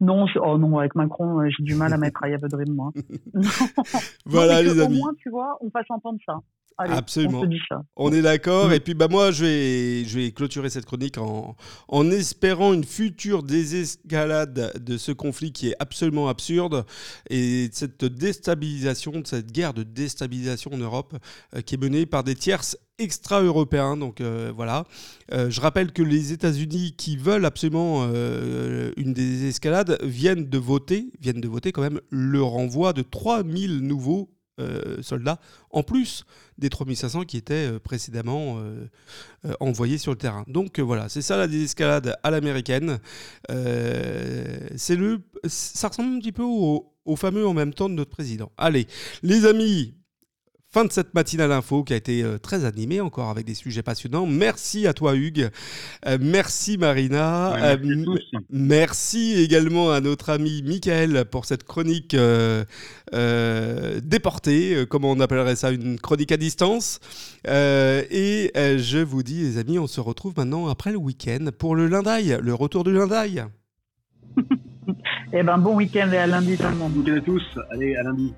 Non, oh non, avec Macron, euh, j'ai du mal à mettre I have a dream, moi. voilà, non, les amis. Au moins, tu vois, on fasse entendre ça. Allez, Absolument. On, ça. on est d'accord. Mmh. Et puis, bah, moi, je vais, je vais clôturer cette chronique en, en espérant une future désescalade de ce conflit qui est absolument absurde et cette déstabilisation, de cette guerre de déstabilisation en Europe euh, qui est menée par des tierces extra-européens. Donc euh, voilà. Euh, je rappelle que les États-Unis qui veulent absolument euh, une désescalade viennent de voter, viennent de voter quand même le renvoi de 3000 nouveaux soldats, en plus des 3500 qui étaient précédemment envoyés sur le terrain. Donc voilà, c'est ça la désescalade à l'américaine. c'est ça ressemble un petit peu au fameux en même temps de notre président. Allez, les amis, fin de cette matinale info qui a été euh, très animée encore avec des sujets passionnants. Merci à toi Hugues, Euh, merci Marina, Ouais, merci Euh, merci également à notre ami Michael pour cette chronique euh, euh, déportée, comment on appellerait ça, une chronique à distance. Euh, et euh, je vous dis les amis, on se retrouve maintenant après le week-end pour le Lindaï, le retour du Lindaï. Eh ben, bon week-end et à lundi tout le monde. Bon week-end à tous. Allez, à lundi.